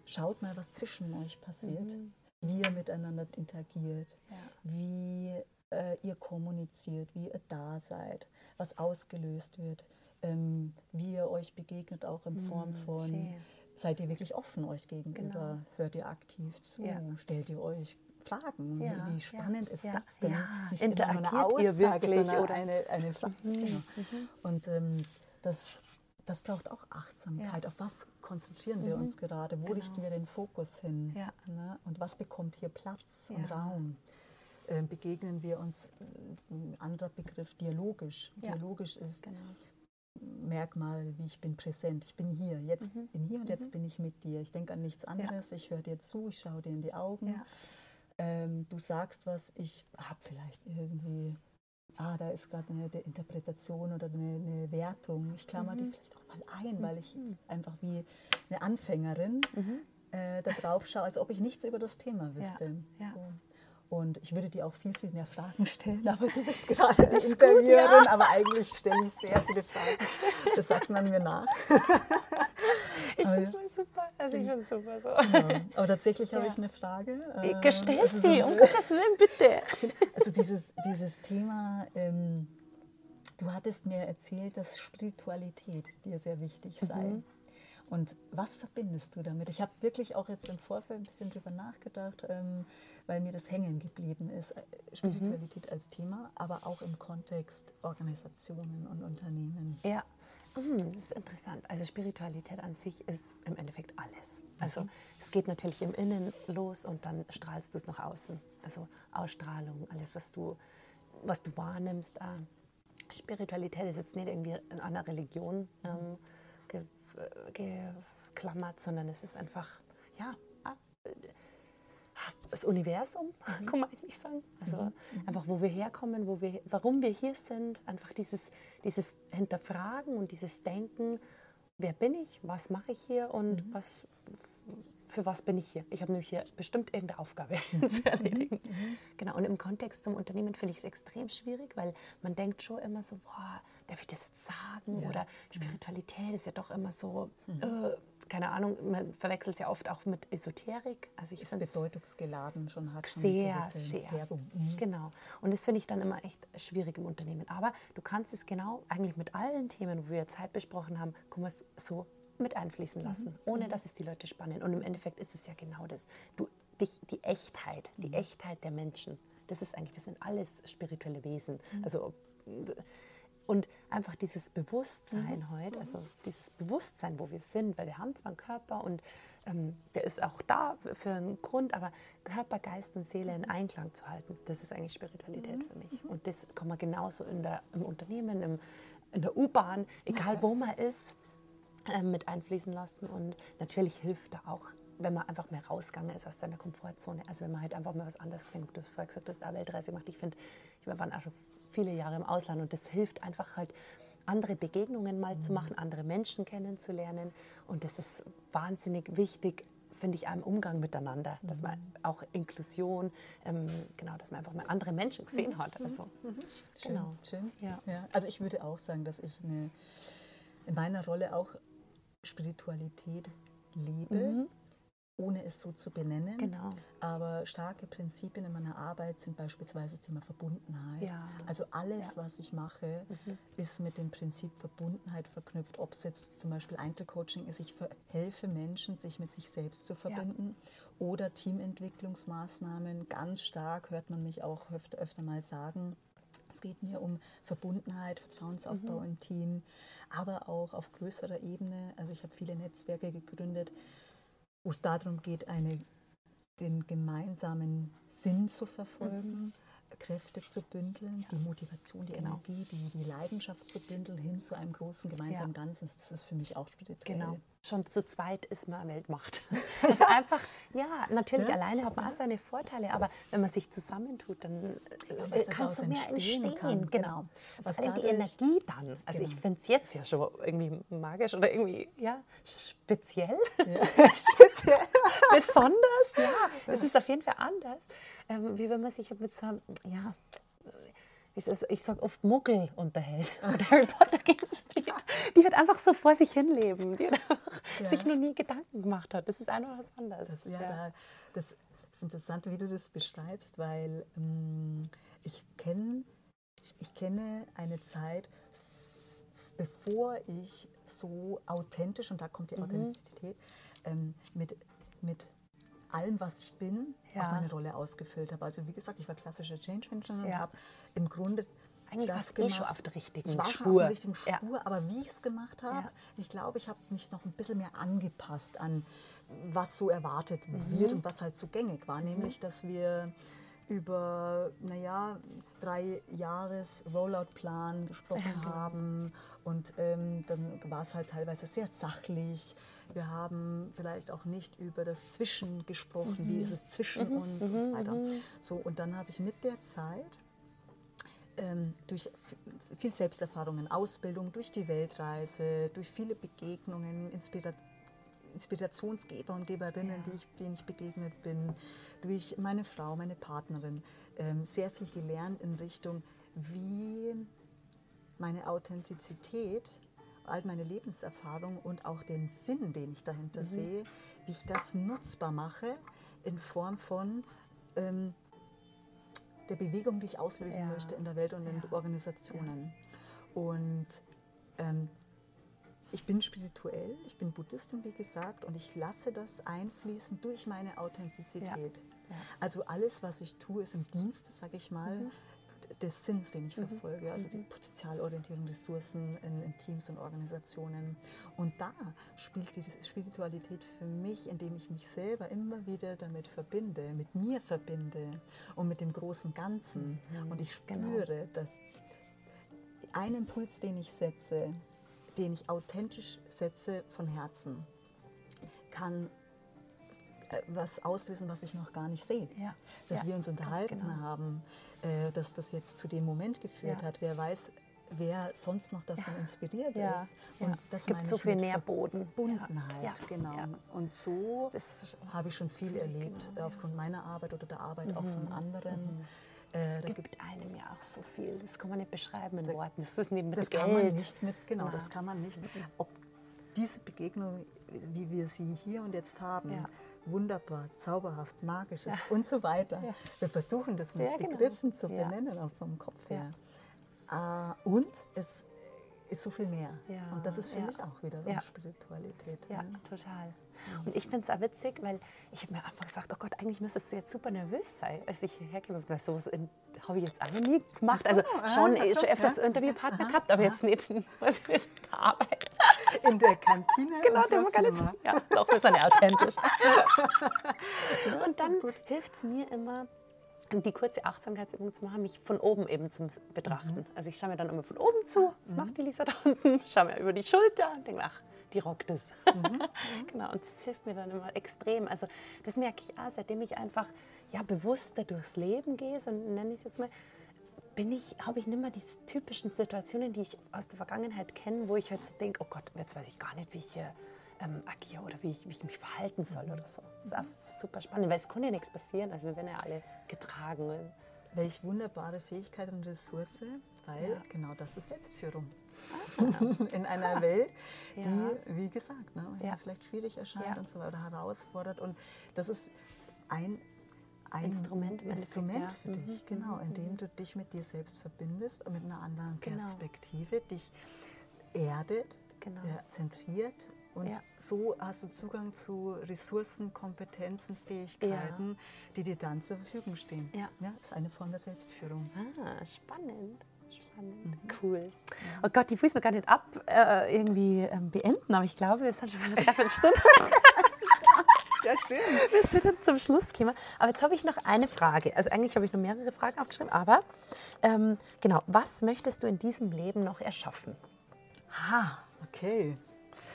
schaut mal, was zwischen euch passiert, mhm. wie ihr miteinander interagiert, ja. wie äh, ihr kommuniziert, wie ihr da seid, was ausgelöst wird, ähm, wie ihr euch begegnet, auch in Form mhm, von, schön. Seid ihr wirklich offen euch gegenüber, genau. hört ihr aktiv zu, ja. stellt ihr euch Fragen. Ja, wie spannend ja, ist ja, das denn? Nicht Interagiert immer eine Aussage, ihr wirklich oder eine, eine Frage. Mhm, genau. mhm. Und ähm, das, das braucht auch Achtsamkeit. Auf was konzentrieren wir mhm. uns gerade? Wo genau. richten wir den Fokus hin? Ne? Und was bekommt hier Platz und Raum? Ähm, begegnen wir uns, äh, ein anderer Begriff, dialogisch. Dialogisch ist genau. Merkmal, wie ich bin präsent. Ich bin hier, jetzt mhm. bin hier und jetzt mhm. bin ich mit dir. Ich denke an nichts anderes, ich höre dir zu, ich schaue dir in die Augen ähm, du sagst was, ich habe vielleicht irgendwie, ah, da ist gerade eine, eine, Interpretation oder eine, eine Wertung. Ich klammer mhm. die vielleicht auch mal ein, weil ich mhm. einfach wie eine Anfängerin mhm. äh, da drauf schaue, als ob ich nichts über das Thema wüsste. Ja. Ja. So. Und ich würde dir auch viel, viel mehr Fragen stellen, aber du bist gerade die Interviewerin, ja. aber eigentlich stelle ich sehr viele Fragen. Das sagt man mir nach. Ich finde es super. Also ich finde super so. Ja, aber tatsächlich habe ich eine Frage. Äh, Stell sie, um Gottes Willen, bitte. Also dieses, dieses Thema, ähm, du hattest mir erzählt, dass Spiritualität dir sehr wichtig sei. Mhm. Und was verbindest du damit? Ich habe wirklich auch jetzt im Vorfeld ein bisschen drüber nachgedacht, ähm, weil mir das hängen geblieben ist. Äh, Spiritualität mhm. als Thema, aber auch im Kontext Organisationen und Unternehmen. Ja, mhm, das ist interessant. Also Spiritualität an sich ist im Endeffekt alles. Also mhm. es geht natürlich im Innen los und dann strahlst du es nach außen. Also Ausstrahlung, alles, was du, was du wahrnimmst. Äh, Spiritualität ist jetzt nicht irgendwie in einer Religion. Ähm, geklammert, sondern es ist einfach, ja, ah, das Universum, kann man eigentlich sagen. Also mhm. einfach, wo wir herkommen, wo wir, warum wir hier sind, einfach dieses, dieses Hinterfragen und dieses Denken, wer bin ich, was mache ich hier und mhm. was, für was bin ich hier? Ich habe nämlich hier bestimmt irgendeine Aufgabe mhm. zu erledigen. Mhm. mhm. Genau, und im Kontext zum Unternehmen finde ich es extrem schwierig, weil man denkt schon immer so, boah, darf ich das jetzt sagen? Ja. Oder Spiritualität ist ja doch immer so, mhm. äh, keine Ahnung, man verwechselt es ja oft auch mit Esoterik. Also ich ist bedeutungsgeladen schon hat. Schon sehr, sehr. Mhm. Genau. Und das finde ich dann immer echt schwierig im Unternehmen. Aber du kannst es genau eigentlich mit allen Themen, wo wir Zeit besprochen haben, kann man es so mit einfließen lassen, mhm. ohne dass es die Leute spannen. Und im Endeffekt ist es ja genau das. Du, dich, die Echtheit, die mhm. Echtheit der Menschen, das ist eigentlich, wir sind alles spirituelle Wesen. Mhm. Also, und einfach dieses Bewusstsein mhm. heute, also dieses Bewusstsein, wo wir sind, weil wir haben zwar einen Körper und ähm, der ist auch da für einen Grund, aber Körper, Geist und Seele in Einklang zu halten, das ist eigentlich Spiritualität mhm. für mich. Und das kann man genauso in der, im Unternehmen, im, in der U-Bahn, egal wo man ist, ähm, mit einfließen lassen. Und natürlich hilft da auch, wenn man einfach mehr rausgegangen ist aus seiner Komfortzone. Also wenn man halt einfach mal was anderes gesehen hat. Du hast vorher gesagt, du hast eine Weltreise gemacht. Ich finde, ich war auch schon viele Jahre im Ausland und das hilft einfach halt, andere Begegnungen mal mhm. zu machen, andere Menschen kennenzulernen. Und das ist wahnsinnig wichtig, finde ich, im Umgang miteinander, mhm. dass man auch Inklusion, ähm, genau, dass man einfach mal andere Menschen gesehen mhm. hat. Also, mhm. Schön, genau. schön. Ja. ja. Also ich würde auch sagen, dass ich eine, in meiner Rolle auch Spiritualität lebe, mhm. Ohne es so zu benennen. Genau. Aber starke Prinzipien in meiner Arbeit sind beispielsweise das Thema Verbundenheit. Ja. Also alles, ja. was ich mache, mhm. ist mit dem Prinzip Verbundenheit verknüpft. Ob es jetzt zum Beispiel Einzelcoaching ist, ich helfe Menschen, sich mit sich selbst zu verbinden. Ja. Oder Teamentwicklungsmaßnahmen, ganz stark hört man mich auch öfter, öfter mal sagen es geht mir um Verbundenheit, Vertrauensaufbau mhm. im Team, aber auch auf größerer Ebene. Also ich habe viele Netzwerke gegründet, wo es darum geht, eine, den gemeinsamen Sinn zu verfolgen. Kräfte zu bündeln, die Motivation, die Genau. Energie, die, die Leidenschaft zu bündeln hin zu einem großen gemeinsamen Ja. Ganzen. Das ist für mich auch spirituell. Genau. Schon zu zweit ist man Weltmacht. Das ist einfach, ja, natürlich Ja, alleine hat man auch seine Vorteile, aber wenn man sich zusammentut, dann was äh, da kann so mehr entstehen entstehen. kann, Genau. genau. Was Vor allem die Energie dann. Also ich Genau. finde es jetzt ja schon irgendwie magisch oder irgendwie, ja, speziell. Speziell. Besonders, ja. Es ist auf jeden Fall anders, ähm, wie wenn man sich mit so einem, ja, ich, sage oft Muggel unterhält. Und Harry Potter geht es die, die hat einfach so vor sich hinleben, die einfach Ja. sich noch nie Gedanken gemacht hat. Das ist einfach was anderes. Das, ja, Da, das ist interessant, wie du das beschreibst, weil ähm, ich, kenn, ich kenne eine Zeit, bevor ich so authentisch, und da kommt die Mhm. Authentizität, ähm, mit, mit allem, was ich bin, Ja. auch meine Rolle ausgefüllt habe. Also wie gesagt, ich war klassische Change Managerin und Ja. habe im Grunde Eigentlich das du eh schon auf der richtigen ich war schon Spur. auf der richtigen Ja. Spur, aber wie ich es gemacht habe, Ja. ich glaube, ich habe mich noch ein bisschen mehr angepasst an, was so erwartet Mhm. wird und was halt so gängig war. Nämlich, dass wir über, naja, drei Jahres Rollout-Plan gesprochen genau. haben und ähm, dann war es halt teilweise sehr sachlich. Wir haben vielleicht auch nicht über das Zwischen gesprochen, Mhm. wie ist es zwischen uns und so weiter. So, und dann habe ich mit der Zeit ähm, durch viel Selbsterfahrungen, Ausbildung, durch die Weltreise, durch viele Begegnungen, Inspira Inspirationsgeber und Geberinnen, die ich, denen ich begegnet bin, durch meine Frau, meine Partnerin, ähm, sehr viel gelernt in Richtung, wie meine Authentizität, all meine Lebenserfahrung und auch den Sinn, den ich dahinter sehe, wie ich das nutzbar mache in Form von ähm, der Bewegung, die ich auslösen Ja. möchte in der Welt und in Ja. Organisationen. Und ähm, ich bin spirituell, ich bin Buddhistin, wie gesagt, und ich lasse das einfließen durch meine Authentizität. Also alles, was ich tue, ist im Dienste, sage ich mal, Mhm. Des Sinns, den ich verfolge. Also die Potenzialorientierung, Ressourcen in, in Teams und Organisationen. Und da spielt die Spiritualität für mich, indem ich mich selber immer wieder damit verbinde, mit mir verbinde und mit dem großen Ganzen. Und ich genau. spüre, dass ein Impuls, den ich setze, den ich authentisch setze von Herzen, kann äh, was auslösen, was ich noch gar nicht sehe. Ja. Dass Ja, wir uns unterhalten genau. haben, äh, dass das jetzt zu dem Moment geführt Ja. hat. Wer weiß, wer sonst noch davon inspiriert Ja, ist. ja. Und das Es gibt so viel Nährboden. Verbundenheit, Ja, genau. ja. Und so habe ich schon viel erlebt, genau, aufgrund meiner Arbeit oder der Arbeit auch von anderen. Äh, Es da gibt gibt einem ja auch so viel. Das kann man nicht beschreiben in Worten. Das ist neben mit Das Geld. kann man nicht mit, genau, Na. das kann man nicht. Ob diese Begegnung, wie wir sie hier und jetzt haben, Ja. Wunderbar, zauberhaft, magisch ist und so weiter. Ja. Wir versuchen das mit Ja, genau. Begriffen zu Ja. benennen, auch vom Kopf her. Äh, und es ist so viel mehr. Ja, Und das ist für ja. mich auch wieder Ja. Spiritualität. Ja, ne? total. Und ich finde es auch witzig, weil ich habe mir einfach gesagt, oh Gott, eigentlich müsstest du jetzt super nervös sein, als ich hierher kam. Weil sowas habe ich jetzt auch noch nie gemacht. Ach so, also ah, schon, so, schon öfters ja. Interviewpartner gehabt, aber jetzt nicht was ich mit der Arbeit. In der Kantine. Genau, der. Firma. Ja, doch, sind ja authentisch. Und dann hilft es mir immer, die kurze Achtsamkeitsübung zu machen, mich von oben eben zu betrachten. Also ich schaue mir dann immer von oben zu, was macht die Lisa da unten, schaue mir über die Schulter und denke, ach, die rockt es. genau, und das hilft mir dann immer extrem. Also das merke ich auch, seitdem ich einfach ja, bewusster durchs Leben gehe, so nenne ich es jetzt mal, bin ich, habe ich nicht mehr diese typischen Situationen, die ich aus der Vergangenheit kenne, wo ich halt so denke, oh Gott, jetzt weiß ich gar nicht, wie ich hier ähm, agiere oder wie ich, wie ich mich verhalten soll oder so. Das ist auch super spannend, weil es kann ja nichts passieren. Also wir werden ja alle getragen. Welch wunderbare Fähigkeit und Ressource, weil Ja. genau das ist Selbstführung. In einer Welt, die, Ja. wie gesagt, ne, Ja. vielleicht schwierig erscheint und so weiter, herausfordert. Und das ist ein, ein Instrument im Instrument Endeffekt, für ja. dich, Mhm, genau, indem du dich mit dir selbst verbindest und mit einer anderen Genau. Perspektive, dich erdet, Genau. ja, zentriert. Und Ja. so hast du Zugang zu Ressourcen, Kompetenzen, Fähigkeiten, die dir dann zur Verfügung stehen. Ja. Ja, ist eine Form der Selbstführung. Ah, spannend. Spannend. Cool. Oh Gott, will es noch gar nicht ab äh, irgendwie ähm, beenden, aber ich glaube, wir sind schon bei einer Dreiviertelstunde. Ja, schön. Wir sind dann zum Schluss gekommen. Aber jetzt habe ich noch eine Frage. Also eigentlich habe ich noch mehrere Fragen aufgeschrieben, aber ähm, genau, was möchtest du in diesem Leben noch erschaffen? Ah, okay.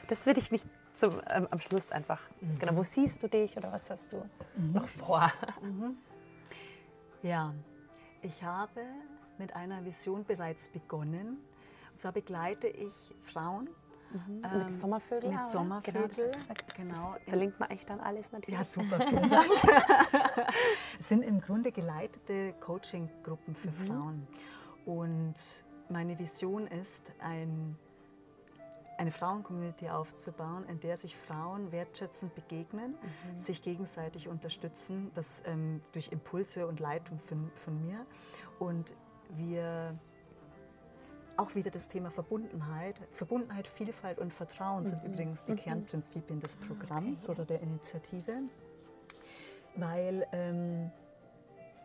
Das würde ich mich zum, ähm, am Schluss einfach. Mhm. Genau, wo siehst du dich oder was hast du mhm. noch vor? Mhm. Ja, ich habe mit einer Vision bereits begonnen. Und zwar begleite ich Frauen Mhm. Ähm, mit Sommervögeln? Mit Sommervögeln, genau. Das, genau. Verlinkt man echt dann alles natürlich. Ja, super, vielen Dank. es sind im Grunde geleitete Coaching-Gruppen für mhm. Frauen. Und meine Vision ist, ein, eine Frauen-Community aufzubauen, in der sich Frauen wertschätzend begegnen, mhm. sich gegenseitig unterstützen, das ähm, durch Impulse und Leitung von, von mir. Und wir auch wieder das Thema Verbundenheit. Verbundenheit, Vielfalt und Vertrauen mhm. sind übrigens die mhm. Kernprinzipien des Programms okay, oder der Initiative, weil ähm,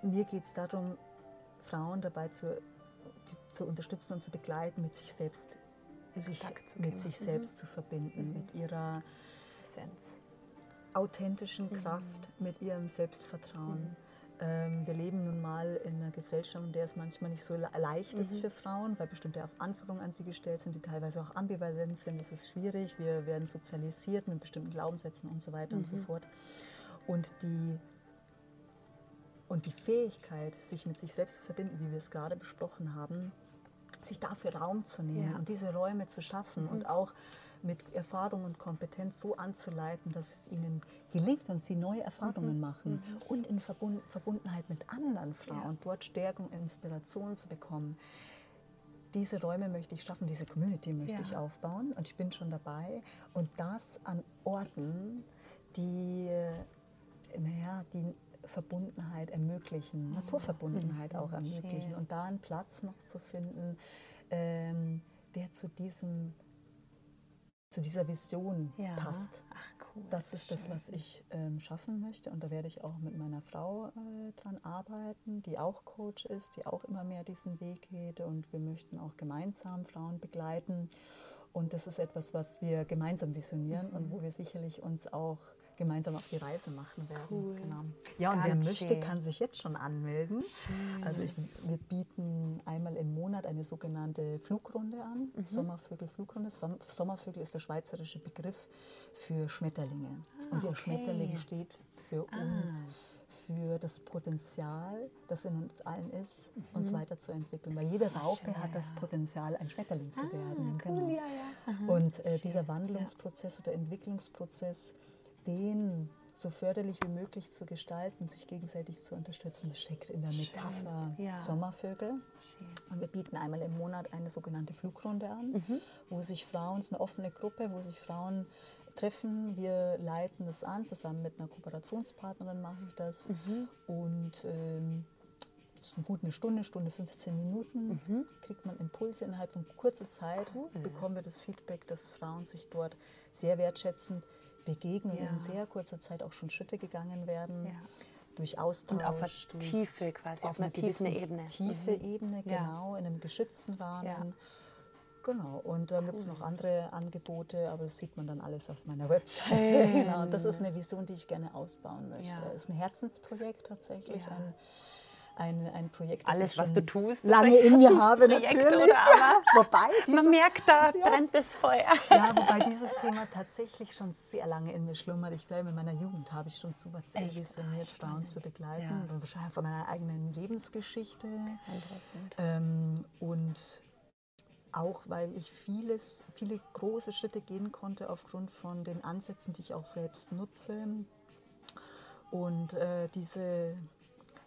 mir geht es darum, Frauen dabei zu, die, zu unterstützen und zu begleiten, mit sich selbst, sich, mit sich selbst mhm. zu verbinden, mhm. mit ihrer Essenz. authentischen mhm. Kraft, mit ihrem Selbstvertrauen mhm. Ähm, wir leben nun mal in einer Gesellschaft, in der es manchmal nicht so leicht ist mhm. für Frauen, weil bestimmte Anforderungen an sie gestellt sind, die teilweise auch ambivalent sind. Das ist schwierig. Wir werden sozialisiert mit bestimmten Glaubenssätzen und so weiter mhm. und so mhm. fort. Und die, und die Fähigkeit, sich mit sich selbst zu verbinden, wie wir es gerade besprochen haben, sich dafür Raum zu nehmen ja. und diese Räume zu schaffen mhm. und auch mit Erfahrung und Kompetenz so anzuleiten, dass es ihnen gelingt und sie neue Erfahrungen mhm. machen mhm. und in Verbundenheit mit anderen Frauen ja. dort Stärkung und Inspiration zu bekommen. Diese Räume möchte ich schaffen, diese Community möchte ja. ich aufbauen und ich bin schon dabei und das an Orten, die, naja, die Verbundenheit ermöglichen, oh. Naturverbundenheit mhm. auch ermöglichen Schön. und da einen Platz noch zu finden, ähm, der zu diesem zu dieser Vision ja. passt. Ach, cool. Das ist Schön. das, was ich ähm, schaffen möchte. Und da werde ich auch mit meiner Frau äh, dran arbeiten, die auch Coach ist, die auch immer mehr diesen Weg geht. Und wir möchten auch gemeinsam Frauen begleiten. Und das ist etwas, was wir gemeinsam visionieren mhm. und wo wir sicherlich uns auch gemeinsam auf die Reise machen werden. Cool. Genau. Ja, und Ganz wer möchte, schön. kann sich jetzt schon anmelden. Schön. Also ich, wir bieten einmal im Monat eine sogenannte Flugrunde an, mhm. Sommervögel-Flugrunde. Sommervögel ist der schweizerische Begriff für Schmetterlinge. Ah, und der okay. Schmetterling steht für ah. uns für das Potenzial, das in uns allen ist, mhm. uns weiterzuentwickeln. Weil jede Raupe Schön, hat das Potenzial, ein Schmetterling zu ah, werden. Cool, genau. ja, ja. Und äh, dieser Wandlungsprozess oder Entwicklungsprozess, den so förderlich wie möglich zu gestalten, sich gegenseitig zu unterstützen. Das steckt in der Metapher ja. Sommervögel. Schön. Und wir bieten einmal im Monat eine sogenannte Flugrunde an, mhm. wo sich Frauen, es ist eine offene Gruppe, wo sich Frauen treffen. Wir leiten das an, zusammen mit einer Kooperationspartnerin mache ich das. Mhm. Und ähm, gut eine Stunde, Stunde 15 Minuten, mhm. kriegt man Impulse innerhalb von kurzer Zeit, cool. bekommen wir das Feedback, dass Frauen sich dort sehr wertschätzend begegnen ja. in sehr kurzer Zeit auch schon Schritte gegangen werden. Ja. Durch Austausch. Und auf einer Tiefe quasi, auf, auf einer tiefen Ebene. Tiefe mhm. Ebene, genau, in einem geschützten Rahmen. Genau, und dann cool. gibt es noch andere Angebote, aber das sieht man dann alles auf meiner Webseite. Genau, das ist eine Vision, die ich gerne ausbauen möchte. Ja. Das ist ein Herzensprojekt tatsächlich, ja. ein ein, ein Projekt. Alles, was du tust, lange in mir habe Projekt, natürlich. wobei dieses, man merkt, da ja, brennt das Feuer. Ja, wobei dieses Thema tatsächlich schon sehr lange in mir schlummert. Ich glaube, in meiner Jugend habe ich schon so was sehr visioniert, Frauen zu begleiten. Ja. Wahrscheinlich von meiner eigenen Lebensgeschichte. Ähm, und auch weil ich vieles, viele große Schritte gehen konnte aufgrund von den Ansätzen, die ich auch selbst nutze. Und äh, diese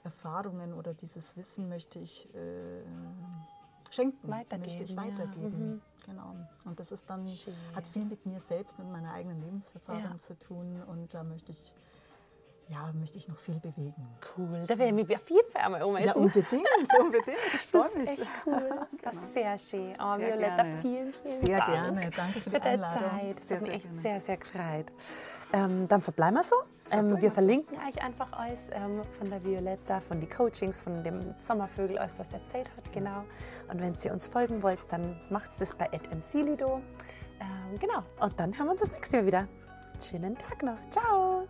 Erfahrungen oder dieses Wissen möchte ich äh, schenken, weitergeben, möchte ich weitergeben. Ja. Mhm. Genau. Und das ist dann, Schön. hat viel mit mir selbst und meiner eigenen Lebenserfahrung ja. zu tun und da möchte ich ja, möchte ich noch viel bewegen. Cool, da wäre ich mich auf jeden Fall einmal ummelden. Ja, unbedingt, unbedingt. Ich freue mich. Echt cool. genau. Sehr schön. Oh, sehr Violetta, gerne. vielen, vielen sehr Dank. Sehr gerne. Danke für, für die Einladung. Zeit. Das sehr, hat mich echt gerne. sehr, sehr gefreut. Ähm, dann verbleiben wir so. Ähm, wir verlinken euch einfach alles ähm, von der Violetta, von den Coachings, von dem Sommervögel, alles, was er erzählt hat, genau. Und wenn ihr uns folgen wollt, dann macht es das bei @mclido. Ähm, genau. Und dann hören wir uns das nächste Mal wieder. Schönen Tag noch. Ciao.